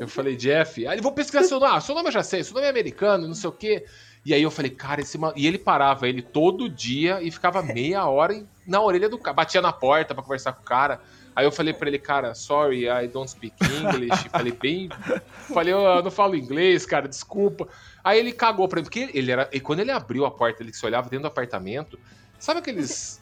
Eu falei, Jeff. Aí ele, vou pesquisar seu nome. Ah, seu nome eu já sei, seu nome é americano, não sei o quê. E aí eu falei, cara, esse mal... E ele parava ele todo dia e ficava meia hora na orelha do cara. Batia na porta pra conversar com o cara. Aí eu falei pra ele, cara, sorry, I don't speak English. [LAUGHS] falei bem. Falei, eu não falo inglês, cara, desculpa. Aí ele cagou pra mim, porque ele era. E quando ele abriu a porta, ele se olhava dentro do apartamento. Sabe aqueles.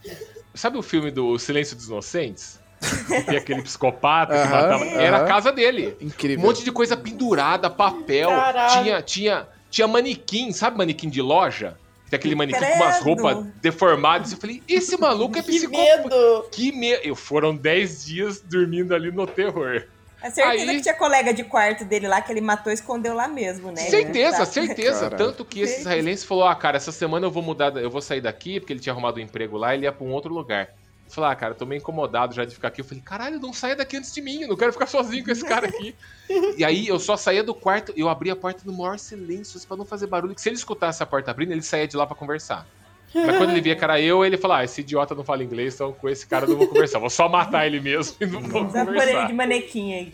Sabe o filme do Silêncio dos Inocentes? Que Tem aquele psicopata que Aham, matava. Era a casa dele. Um Incrível. monte de coisa pendurada, papel. Caralho. Tinha, tinha, tinha manequim, sabe manequim de loja? Tem aquele manequim com umas Credo. roupas deformadas. Eu falei, esse maluco é [LAUGHS] Que psicopata. medo! Que me... Eu foram 10 dias dormindo ali no terror. É certeza Aí- que tinha colega de quarto dele lá que ele matou e escondeu lá mesmo, né? Certeza, Tá. certeza. Tanto que esse israelense falou: ah, cara, essa semana eu vou mudar, eu vou sair daqui, porque ele tinha arrumado um emprego lá, ele ia pra um outro lugar. Falou, ah, cara, eu tô meio incomodado já de ficar aqui. Eu falei, caralho, não saia daqui antes de mim, eu não quero ficar sozinho com esse cara aqui. [LAUGHS] e aí eu só saía do quarto, eu abria a porta no maior silêncio, pra não fazer barulho, que se ele escutasse a porta abrindo, ele saía de lá pra conversar. Mas quando ele via que era eu, ele falou: Ah, esse idiota não fala inglês, então com esse cara eu não vou conversar. Vou só matar ele mesmo e não vou ele conversar. de manequim aí.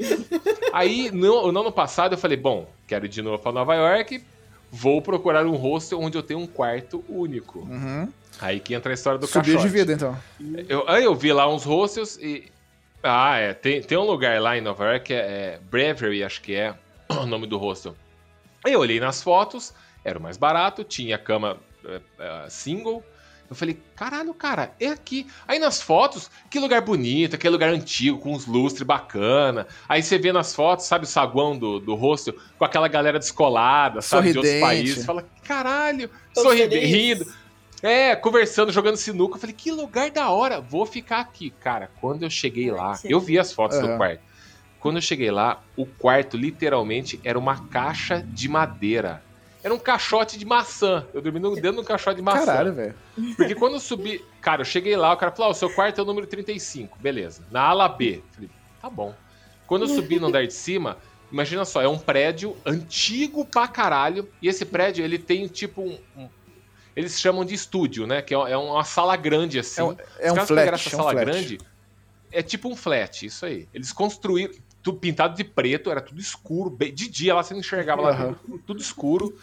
Aí, no, no ano passado, eu falei, bom, quero ir de novo pra Nova York. vou procurar um hostel onde eu tenho um quarto único. Uhum. Aí que entra a história do Subiu de caixote. vida, então. Eu, aí eu vi lá uns hostels e. Ah, é. Tem, tem um lugar lá em Nova York que é, é Bravery, acho que é [CLEARS THROAT] o nome do hostel. Aí eu olhei nas fotos, era o mais barato, tinha cama é, é, single. Eu falei, caralho, cara, é aqui. Aí nas fotos, que lugar bonito, aquele lugar antigo, com uns lustres bacana. Aí você vê nas fotos, sabe, o saguão do, do hostel, com aquela galera descolada, sabe, de outros Sorridente. países. Fala, caralho, sorrindo, rindo. É, conversando, jogando sinuca. Eu falei, que lugar da hora, vou ficar aqui. Cara, quando eu cheguei lá, Sim. eu vi as fotos do quarto. Quando eu cheguei lá, o quarto literalmente era uma caixa de madeira. Era um caixote de maçã. Eu dormi no- dentro de um caixote de maçã. Caralho, velho. Porque quando eu subi. Cara, eu cheguei lá, o cara falou: Ó, o seu quarto é o número 35. Beleza. Na ala B. Falei, tá bom. Quando eu subi no andar de cima, imagina só, é um prédio antigo pra caralho. E esse prédio, ele tem tipo um. um- eles chamam de estúdio, né? Que é é uma sala grande assim. É um, é Os um caras pegaram flat. essa É um sala flat. grande. É tipo um flat, isso aí. Eles construíram. Tudo pintado de preto, era tudo escuro. bem- De dia lá você não enxergava lá, Aham. tudo, escuro.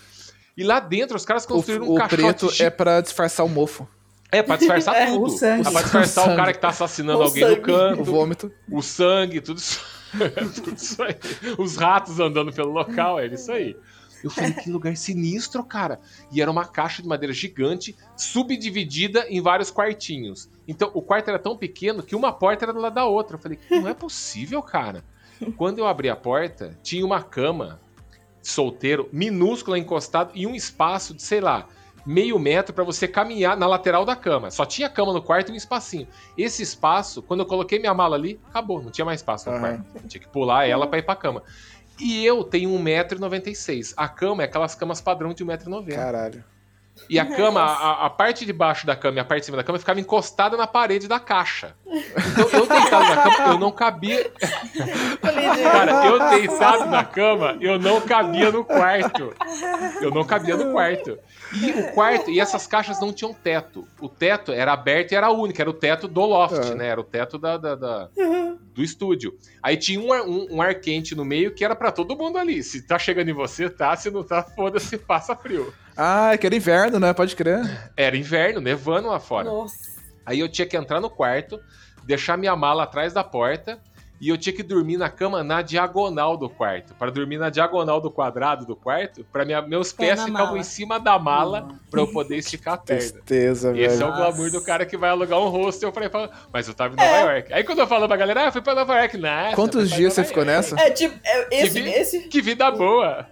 E lá dentro os caras O, construíram um o caixote preto gi- é pra disfarçar o mofo. é, pra disfarçar [LAUGHS] É, tudo. o sangue. Pra disfarçar O o cara que tá assassinando O alguém no sangue. O canto, vômito. o sangue, tudo isso. [LAUGHS] tudo isso aí. Os ratos andando pelo local, é isso aí. Eu falei, que lugar sinistro, cara. E era uma caixa de madeira gigante, subdividida em vários quartinhos. Então, o quarto era tão pequeno que uma porta era do lado da outra. Eu falei, não é possível, cara. Quando eu abri a porta, tinha uma cama solteiro, minúscula, encostado, e um espaço de, sei lá, meio metro pra você caminhar na lateral da cama. Só tinha cama no quarto e um espacinho. Esse espaço, quando eu coloquei minha mala ali, acabou, não tinha mais espaço no Aham. quarto. Eu tinha que pular ela pra ir pra cama. E eu tenho 1,96m. A cama é aquelas camas padrão de 1,90m. Caralho. E a cama, a, a parte de baixo da cama e a parte de cima da cama ficava encostada na parede da caixa. Então eu deitado na cama, eu não cabia. Cara, eu deitado na cama, eu não cabia no quarto. Eu não cabia no quarto. E o quarto, e essas caixas não tinham teto. O teto era aberto e era único, era o teto do loft, Aham. né? Era o teto da, da- da- do estúdio. Aí tinha um ar, um, um ar quente no meio que era pra todo mundo ali. Se tá chegando em você, tá. Se não tá, foda-se, passa frio. Ah, é que era inverno, né? Pode crer. Era inverno, nevando lá fora. Nossa. Aí eu tinha que entrar no quarto, deixar minha mala atrás da porta e eu tinha que dormir na cama na diagonal do quarto. Para dormir na diagonal do quadrado do quarto, para meus Pé pés na ficavam mala. em cima da mala para eu poder esticar a perna. Tristeza, Esse é velho. o glamour do cara que vai alugar um hostel ir pra... Mas eu tava em Nova York. Aí quando eu falo pra galera, ah, fui pra Nova York. Nada, Quantos dias você ficou nessa? É tipo, é, esse, vi- esse Que vida boa.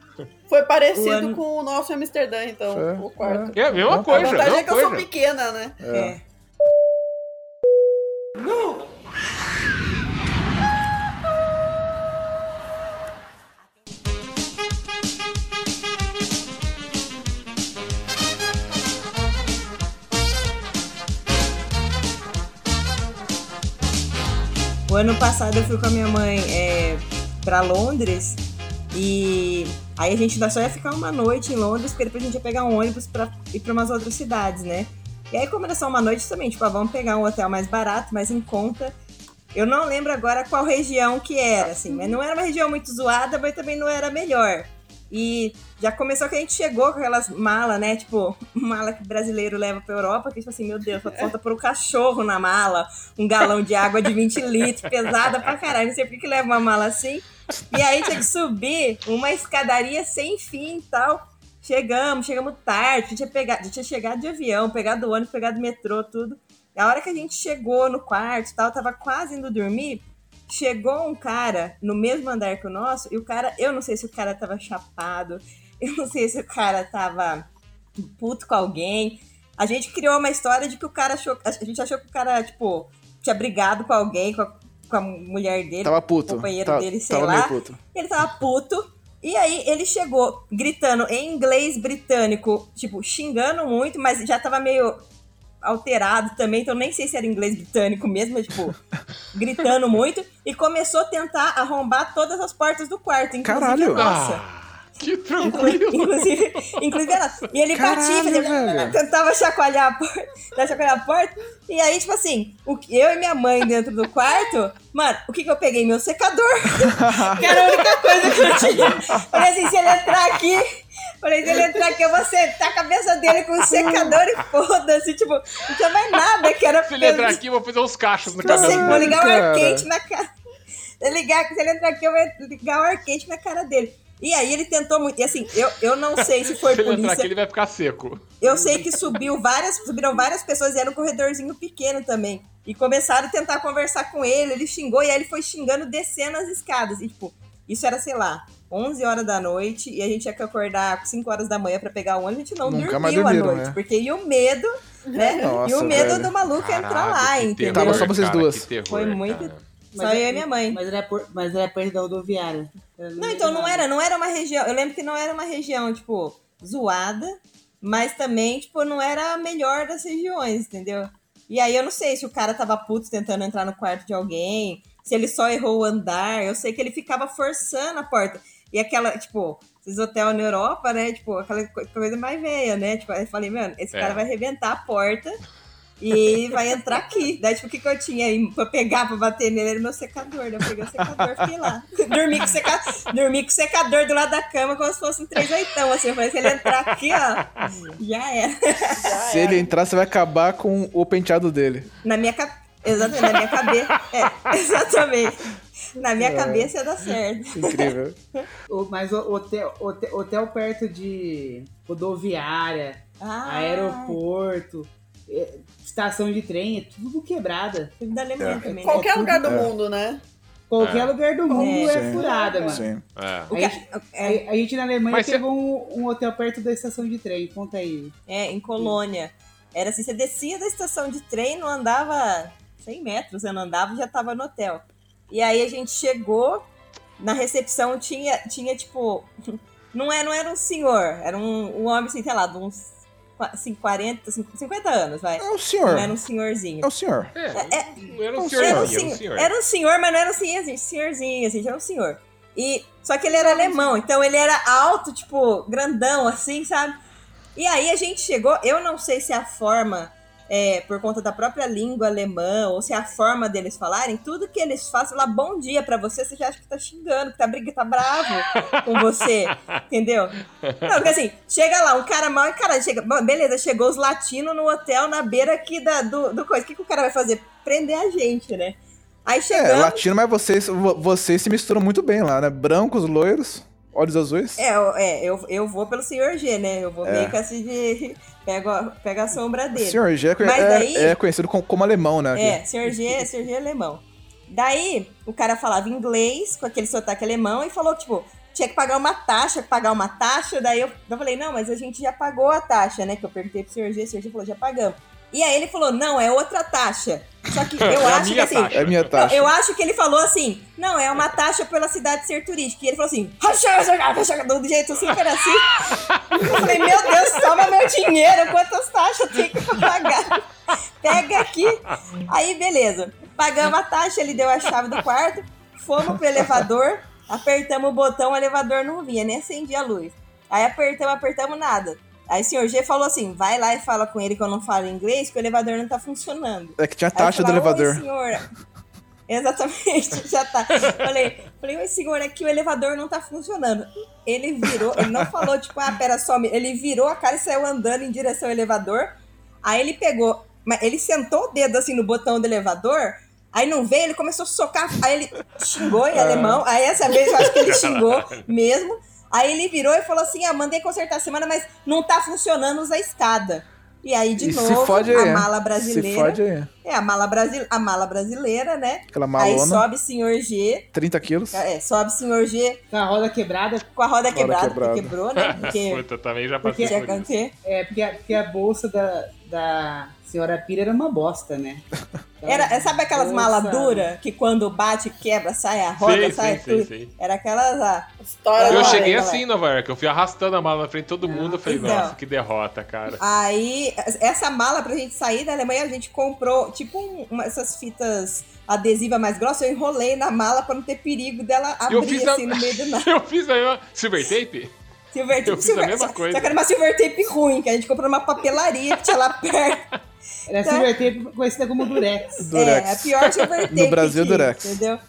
Foi O parecido ano- com o nosso Amsterdã, então, É, o quarto. É a mesma A coisa, A a vantagem mesma é que eu sou coisa. pequena, né? É. O ano passado eu fui com a minha mãe é, para Londres e aí a gente só ia ficar uma noite em Londres, porque depois a gente ia pegar um ônibus pra ir para umas outras cidades, né? E aí, como era só uma noite também, tipo, ah, vamos pegar um hotel mais barato, mais em conta. Eu não lembro agora qual região que era, assim, mas não era uma região muito zoada, mas também não era melhor. E já começou que a gente chegou com aquelas malas, né? Tipo, [LAUGHS] mala que brasileiro leva pra Europa, que tipo assim, meu Deus, só [LAUGHS] falta pôr o cachorro na mala, um galão de água de 20 [LAUGHS] litros, pesada pra caralho. Não sei por que que leva uma mala assim. E aí tinha que subir uma escadaria sem fim e tal. Chegamos, chegamos tarde, a gente tinha, pegado, tinha chegado de avião, pegado ônibus, pegado metrô, tudo. E a hora que a gente chegou no quarto e tal, tava quase indo dormir, chegou um cara no mesmo andar que o nosso, e o cara, eu não sei se o cara tava chapado, [LAUGHS] eu não sei se o cara tava puto com alguém. A gente criou uma história de que o cara achou, a gente achou que o cara, tipo, tinha brigado com alguém, com a, com a mulher dele, Tava puto. companheiro Tava- dele, sei tava lá. puto. Ele tava puto. E aí ele chegou gritando em inglês britânico, tipo, xingando muito, mas já tava meio alterado também, então nem sei se era inglês britânico mesmo, mas, tipo, [LAUGHS] gritando muito. E começou a tentar arrombar todas as portas do quarto, inclusive Caralho. a nossa. Ah, que tranquilo. Inclusive, inclusive ela. E ele batia, Caralho, fazia, velho. tentava chacoalhar a porta, [LAUGHS] chacoalhar a porta. E aí, tipo assim, o que- eu e minha mãe dentro do quarto, mano, o que que eu peguei? Meu secador. [LAUGHS] que era a única coisa que eu tinha. Falei assim, se ele entrar aqui, Falei, se ele entrar aqui, eu vou sentar a cabeça dele com um [LAUGHS] secador e foda-se. Tipo, não tinha mais nada que era Se ele entrar aqui, eu vou fazer uns cachos no Não sei, cabelo vou ligar o ar cara. quente na cara. Se ele, ligar, se ele entrar aqui, eu vou ligar o ar quente na cara dele. E aí ele tentou muito. E assim, eu, eu não sei se foi [LAUGHS] Se ele entrar polícia. aqui, ele vai ficar seco. Eu sei que subiu várias, subiram várias pessoas e era um corredorzinho pequeno também. E começaram a tentar conversar com ele, ele xingou e aí ele foi xingando descendo as escadas. E tipo, isso era, sei lá, 11 horas da noite e a gente tinha que acordar 5 horas da manhã pra pegar o ônibus, a gente não Nunca dormiu à noite, né? porque ia o medo, né? [LAUGHS] Nossa, e o medo velho. do maluco entrar Caralho, lá, que entendeu? Tava só vocês cara, duas. terror, Foi muito- cara. Só eu e minha mãe. Mas era, por, mas era perto da rodoviária. Não, então não era, não era uma região. Eu lembro que não era uma região, tipo, zoada, mas também, tipo, não era a melhor das regiões, entendeu? E aí eu não sei se o cara tava puto tentando entrar no quarto de alguém, se ele só errou o andar. Eu sei que ele ficava forçando a porta. E aquela, tipo, esses hotéis na Europa, né? Tipo, aquela co- coisa mais velha, né? Tipo, aí eu falei, mano, esse É. cara vai arrebentar a porta. E vai entrar aqui. [LAUGHS] Daí, tipo, o que, que eu tinha aí pra pegar, pra bater nele? Era meu secador. Daí eu peguei o secador e fiquei lá. [LAUGHS] Dormi com, o seca... Dormi com o secador do lado da cama como se fosse um três oitão, assim. Eu falei, se ele entrar aqui, ó, já era. [LAUGHS] Se ele entrar, você vai acabar com o penteado dele. Na minha cabeça. Exatamente, na minha cabeça. É, exatamente. Na minha cabeça ia dar certo. [LAUGHS] Incrível. O- Mas o hotel, hotel, hotel perto de rodoviária, Ah, aeroporto, eh, estação de trem, é tudo quebrada. Tudo da Alemanha É. também. Qualquer tudo- lugar do é. mundo, né? Qualquer É. lugar do mundo É. é, furada, mano. Sim. É. A gente, é, a, a gente na Alemanha Mas pegou um, um hotel perto da estação de trem. Conta aí. é, em Colônia. Era assim, você descia da estação de trem, não andava 100 metros, você não andava e já tava no hotel. E aí a gente chegou, na recepção tinha, tinha tipo, [LAUGHS] não era, não era um senhor, era um, um homem, assim, sei lá, de uns qua- assim, 40, 50 anos, vai. É o senhor. Não era um senhorzinho. É o senhor. É, É, não era um um senhorzinho, Era um, um senhor, senhor. era um senhor, mas não era um senhorzinho, senhorzinho, assim, já era um senhor. E, só que ele era alemão, então ele era alto, tipo, grandão, assim, sabe? E aí a gente chegou, eu não sei se a forma, é, por conta da própria língua alemã, ou se é a forma deles falarem, tudo que eles fazem lá, bom dia pra você, você já acha que tá xingando, que tá, briga, tá bravo com você, [LAUGHS] entendeu? Não, porque assim, chega lá, um cara mal encarado, chega, beleza, chegou os latinos no hotel na beira aqui da, do, do coisa, o que, que o cara vai fazer? Prender a gente, né? Aí É, chegamos... latino, mas vocês, vo- vocês se misturam muito bem lá, né? Brancos, loiros, olhos azuis. É, eu- é eu, eu vou pelo Sr. G, né? Eu vou É. meio que assim de. Pego a, pego a sombra O dele. senhor G é, é- daí- é conhecido como, como alemão, né? É, Sr. G, Sr. G é alemão. Daí, o cara falava inglês, com aquele sotaque alemão, e falou, tipo, tinha que pagar uma taxa, pagar uma taxa. Daí eu, eu falei, não, mas a gente já pagou a taxa, né? Que eu perguntei pro Sr. G, o Sr. G falou, já pagamos. E aí ele falou, não, é outra taxa. Só que [LAUGHS] eu É a acho que assim. taxa. É minha taxa. eu acho que ele falou assim, não, é uma taxa pela cidade ser turística. E ele falou assim, do jeito super assim. Eu falei, meu Deus, toma meu dinheiro, quantas taxas eu tenho que pagar? Pega aqui. Aí, beleza. Pagamos a taxa, ele deu a chave do quarto, fomos pro elevador, apertamos o botão, o elevador não vinha, nem acendia a luz. Aí apertamos, apertamos nada. Aí o senhor G falou assim: vai lá e fala com ele que eu não falo inglês, que o elevador não tá funcionando. É que tinha taxa do falei, elevador. Oi, senhor. [LAUGHS] Exatamente, [LAUGHS] já tá. Falei, falei, oi, senhor, aqui o elevador não tá funcionando. Ele virou, ele não falou, tipo, ah, pera só, ele virou a cara e saiu andando em direção ao elevador. Aí ele pegou, mas ele sentou o dedo assim no botão do elevador. Aí não veio, ele começou a socar. Aí ele xingou em alemão. Aí essa vez eu acho que ele xingou [LAUGHS] mesmo. Aí ele virou e falou assim: Ah, mandei consertar a semana, mas não tá funcionando, usa a escada. E aí, de E se novo, fode a aí. mala Se brasileira. fode aí. É, a mala, brasi a mala brasileira, né? Aquela Aí malona, sobe senhor G. 30 quilos. É, sobe senhor G Com a roda quebrada, com a roda quebrada, quebrada. porque quebrou, né? [LAUGHS] Porque Puta, também já passei tinha por isso. é porque a, porque a bolsa da, da senhora Pira era uma bosta, né? [LAUGHS] Era, sabe aquelas Bolsa- malas duras que quando bate, quebra, sai a roda, Sei, sai sei, tudo? sei. Era aquelas. Ah, História Eu cheguei galera. assim em Nova York, eu fui arrastando a mala na frente de todo mundo, eu falei, Então. nossa, que derrota, cara. Aí, essa mala pra gente sair da Alemanha, a gente comprou, tipo, um- uma, essas fitas adesivas mais grossas. Eu enrolei na mala pra não ter perigo dela Eu abrir fiz a- assim no meio do [LAUGHS] nada. Eu fiz aí uma silver tape? Silver tape, Eu fiz a silver- mesma só- coisa. Só que era uma silver tape ruim, que a gente comprou numa papelaria que tinha lá perto. Era silver tape conhecida como Durex. Durex. É, a pior silver [LAUGHS] tape. No Brasil, que Durex. Entendeu?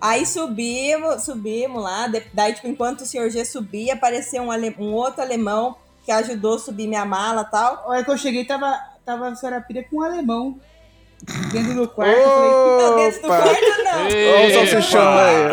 Aí subimos, subimos lá. Daí, tipo, enquanto o senhor G subia, apareceu um, ale- um outro alemão que ajudou a subir minha mala e tal. A hora que eu cheguei, tava, tava a senhora Pira com um alemão dentro do quarto. Eu falei, Não, dentro do Opa! quarto, não. Olha o salsichão aí.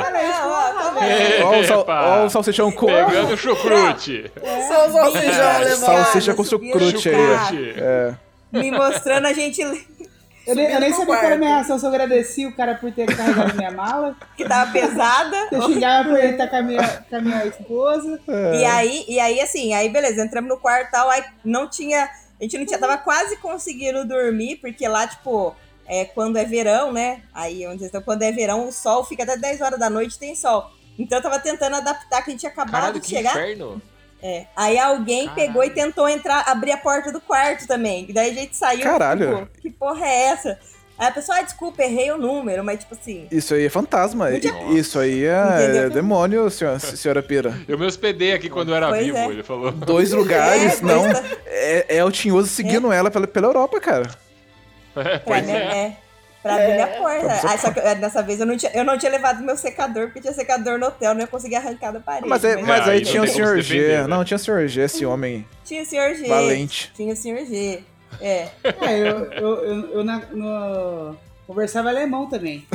Olha o, salsichão com. Pegando o chucrute. Só o salsichão É, alemão. Salsicha com chucrute aí. É. Me mostrando a gente Eu nem, eu nem sabia qual era a minha reação, se eu agradeci o cara por ter carregado minha mala, que tava pesada. [LAUGHS] eu xingava por ele estar com a minha, com a minha esposa. E aí, e aí, assim, aí beleza, entramos no quarto e tal, aí não tinha. A gente não tinha, tava quase conseguindo dormir, porque lá, tipo, é, quando é verão, né? Aí onde então, quando é verão, o sol fica até 10 horas da noite, tem sol. Então eu tava tentando adaptar, que a gente tinha acabado Caralho, de que chegar. inferno. É. Aí alguém Caralho. pegou e tentou entrar, abrir a porta do quarto também. E daí a gente saiu. Caralho. Tipo, que porra é essa? Aí a pessoa, ah, desculpa, errei o número, mas tipo assim. Isso aí é fantasma. Isso aí é, Entendeu? demônio, senhora, senhora Pira. Eu me hospedei aqui quando eu era Pois vivo, é. ele falou. Dois lugares, É, não. dois- É, é o Tinhoso seguindo ela pela, pela Europa, cara. Pra pois mim, é. é. Pra abrir a Pra porta. Aí, só que, é, dessa vez eu não, tinha, eu não tinha levado meu secador, porque tinha secador no hotel, não ia conseguir arrancar da parede. Mas, é, mas mas É, aí aí tinha o se G. né? Não, tinha o senhor G, esse homem Tinha o senhor G. valente. Tinha o senhor G. É. É, eu, eu, eu, eu na- no- conversava alemão também.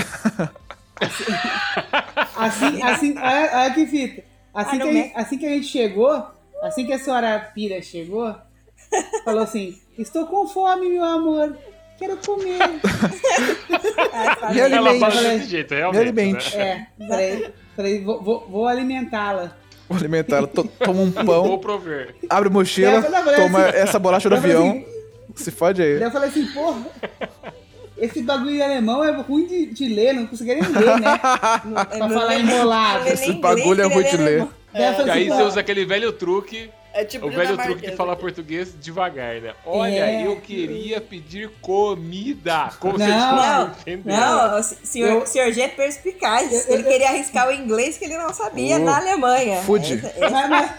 Assim, assim, olha, olha que fita. Assim, Ah, que a gente, assim que a gente chegou, assim que a senhora Pira chegou, falou assim: Estou com fome, meu amor. Quero comer. Ah. Me Ela alimente. desse jeito, Me realmente. alimente. Né? É, falei, falei vou, vou, vou alimentá-la. Vou alimentar ela. To- Toma um [LAUGHS] Vou pão, prover. abre a mochila, não, toma assim- essa bolacha do avião. assim, Se fode aí. Daí eu falei assim, porra, esse bagulho de alemão é ruim de, de ler, não conseguia nem ler, né? Pra Não falar embolado. Esse bagulho é ruim de ler. Daí eu E falei aí assim, você usa aquele velho truque, É tipo o velho truque de falar português devagar, né? Olha, É. eu queria pedir comida. Como Não, você Não, não, o senhor, Eu- o senhor G é perspicaz. Ele queria arriscar o inglês que ele não sabia Oh. na Alemanha. Fude. Essa- essa- Mas, mas-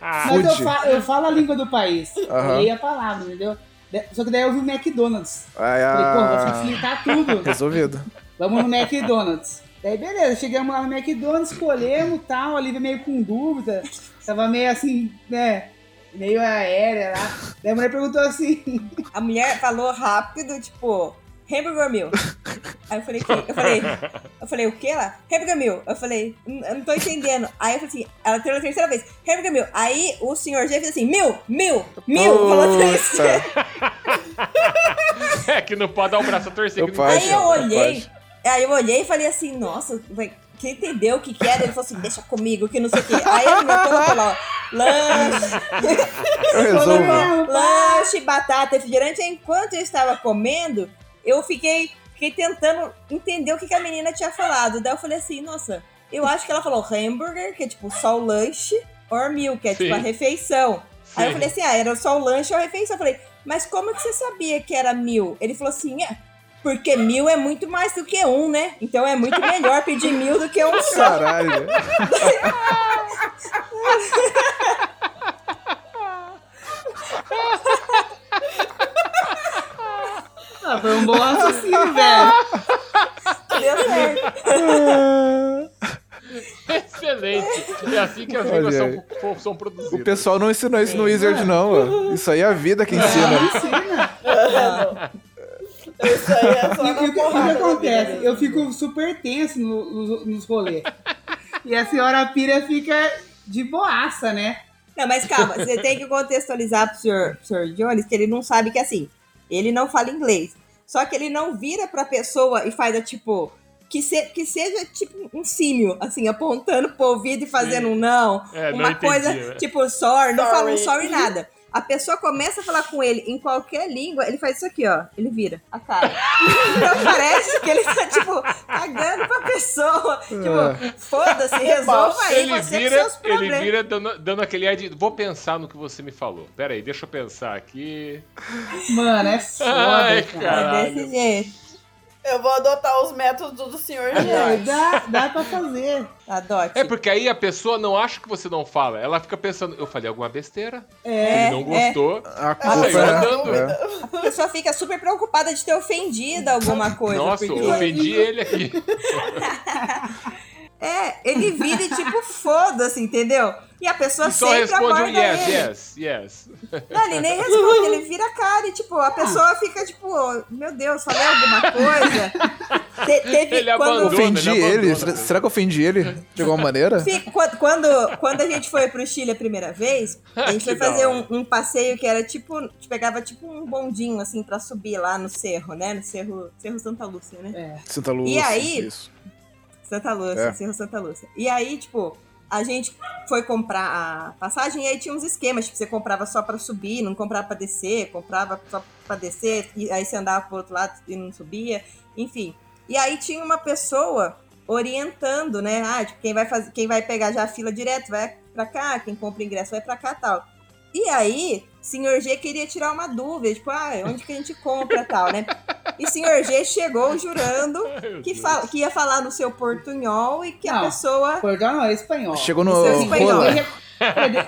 mas eu, falo, eu falo a língua do país. Aham. Errei a palavra, entendeu? Só que daí eu vi o McDonald's. Ai, Falei, pô, vou facilitar tudo. [LAUGHS] resolvido. Vamos no McDonald's. Daí, beleza, chegamos lá no McDonald's, escolhemos e tal, ali meio com dúvida. Tava meio assim, né? Meio aérea lá. Daí a mulher perguntou assim: A mulher falou rápido, tipo, hambburger meal. [LAUGHS] Aí eu falei, que? Eu falei, eu falei, o que lá? Hambburger meal. Eu falei, "Hum, eu não tô entendendo. Aí eu falei assim, ela teve a terceira vez, hambburger meal. Aí o senhor G fez assim, mil, mil, mil. Falou três. [LAUGHS] É que não pode dar o braço a torcer. Que não. Aí eu olhei, aí eu olhei e falei assim, nossa, vai- quem entendeu o que que era? Ele falou assim, deixa comigo, que não sei o quê. Aí ele me colocou lá, ó, lanche, Eu resolvo. lanche, batata, refrigerante. Enquanto eu estava comendo, eu fiquei, fiquei tentando entender o que, que a menina tinha falado. Daí eu falei assim, nossa, eu acho que ela falou hambúrguer, que é tipo só o lanche, or meal, que é tipo Sim. a refeição. Aí eu Sim. falei assim, ah, era só o lanche ou a refeição. Eu falei, mas como que você sabia que era mil? Ele falou assim, é, porque mil é muito mais do que um, né? Então é muito melhor pedir mil do que um só. Caralho. [LAUGHS] [LAUGHS] Ah, foi um bom raciocínio, [LAUGHS] velho. Deu certo. [LAUGHS] Excelente. É assim que as Olha línguas aí. são, são O pessoal não ensinou isso no Wizard, não. ó. Isso aí é a vida que ensina. Isso aí é só E, e o que, acontece? Eu fico super tenso no- nos, nos rolês. E a senhora Pira fica de boaça, né? Não, mas calma, você tem que contextualizar pro senhor, pro senhor Jones que ele não sabe que assim, ele não fala inglês. Só que ele não vira pra pessoa e faz a tipo. Que, se- que seja tipo um símio, assim, apontando pro ouvido e fazendo um não. É, não uma entendi, coisa né? tipo sorry, não fala um Sorry. sorry nada. A pessoa começa a falar com ele em qualquer língua, ele faz isso aqui, ó. Ele vira a cara. Então parece que ele tá, tipo, cagando pra pessoa. Tipo, foda-se, resolva aí Ele você vira, seus ele problemas. vira dando, dando aquele ar de. Vou pensar no que você me falou. Pera aí, deixa eu pensar aqui. Mano, é foda, Ai, cara. cara. É desse jeito. Eu vou adotar os métodos do senhor É, dá, dá pra fazer. Adote. É porque aí a pessoa não acha que você não fala. Ela fica pensando, eu falei alguma besteira, É. ele não gostou. A Ah, culpa saiu é- andando. é. A pessoa fica super preocupada de ter ofendido alguma coisa. Nossa, porque- eu ofendi ele aqui. [LAUGHS] É, ele vira e tipo, foda-se, entendeu? E a pessoa E só sempre responde um aborda yes, ele. yes, yes. Não, ele nem responde, ele vira a cara e, tipo, a pessoa fica, tipo, meu Deus, falei alguma coisa. [LAUGHS] Te- teve Ele quando, abandona. Ofendi ele ele? abandona, Será, será que eu ofendi ele de alguma maneira? Quando, quando, a gente foi pro Chile a primeira vez, a gente [LAUGHS] Que foi fazer um, um passeio que era tipo, a gente pegava tipo um bondinho, assim, pra subir lá no cerro, né? No cerro, cerro Santa Lúcia, né? É. Santa Lúcia. E aí? Isso. Santa Lúcia, É. Cerro Santa Lúcia. E aí, tipo, a gente foi comprar a passagem e aí tinha uns esquemas, tipo, você comprava só pra subir, não comprava pra descer, comprava só pra descer, e aí você andava pro outro lado e não subia, enfim. E aí tinha uma pessoa orientando, né? Ah, tipo, quem vai fazer, quem vai pegar já a fila direto vai pra cá, quem compra ingresso vai pra cá tal. E aí, senhor G queria tirar uma dúvida, tipo, ah, onde que a gente compra tal, né? E senhor G chegou jurando [LAUGHS] que, fala, que ia falar no seu portunhol e que a Não. pessoa. Portugal não, é espanhol. Chegou no Isso é espanhol. rola.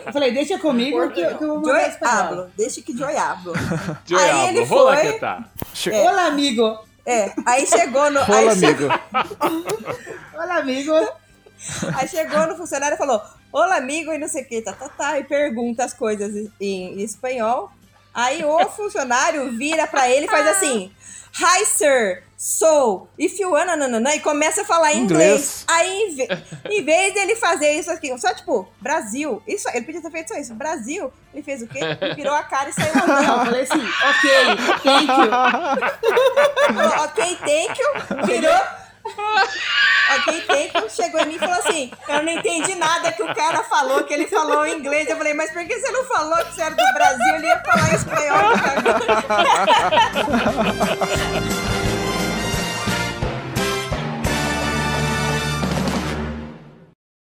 Eu falei, deixa comigo que, eu- que eu vou mandar Joy deixa que Joy hablo. [LAUGHS] Aí ele vou lá foi- que tá. Che- Olá, amigo. É, aí chegou no. Rola, aí, che- amigo. [LAUGHS] Olá, amigo. aí chegou no funcionário e falou: Olá, amigo, e não sei o que, tá, tá, tá, e pergunta as coisas em, em espanhol. Aí o [LAUGHS] funcionário vira pra ele e faz assim: Hi, sir. So, if you wanna, nananã, e começa a falar inglês. Inglês. Aí, em, ve- [LAUGHS] em vez dele fazer isso aqui, só tipo, Brasil, isso, ele podia ter feito só isso, Brasil, ele fez o quê? Ele virou a cara e saiu Não, [LAUGHS] eu andando. falei assim, ok, thank you. Ok, thank you, virou. Thank you, chegou em mim e falou assim: Eu não entendi nada que o cara falou, que ele falou em inglês. Eu falei, mas por que você não falou que você era do Brasil? Ele ia falar espanhol. cara. [LAUGHS]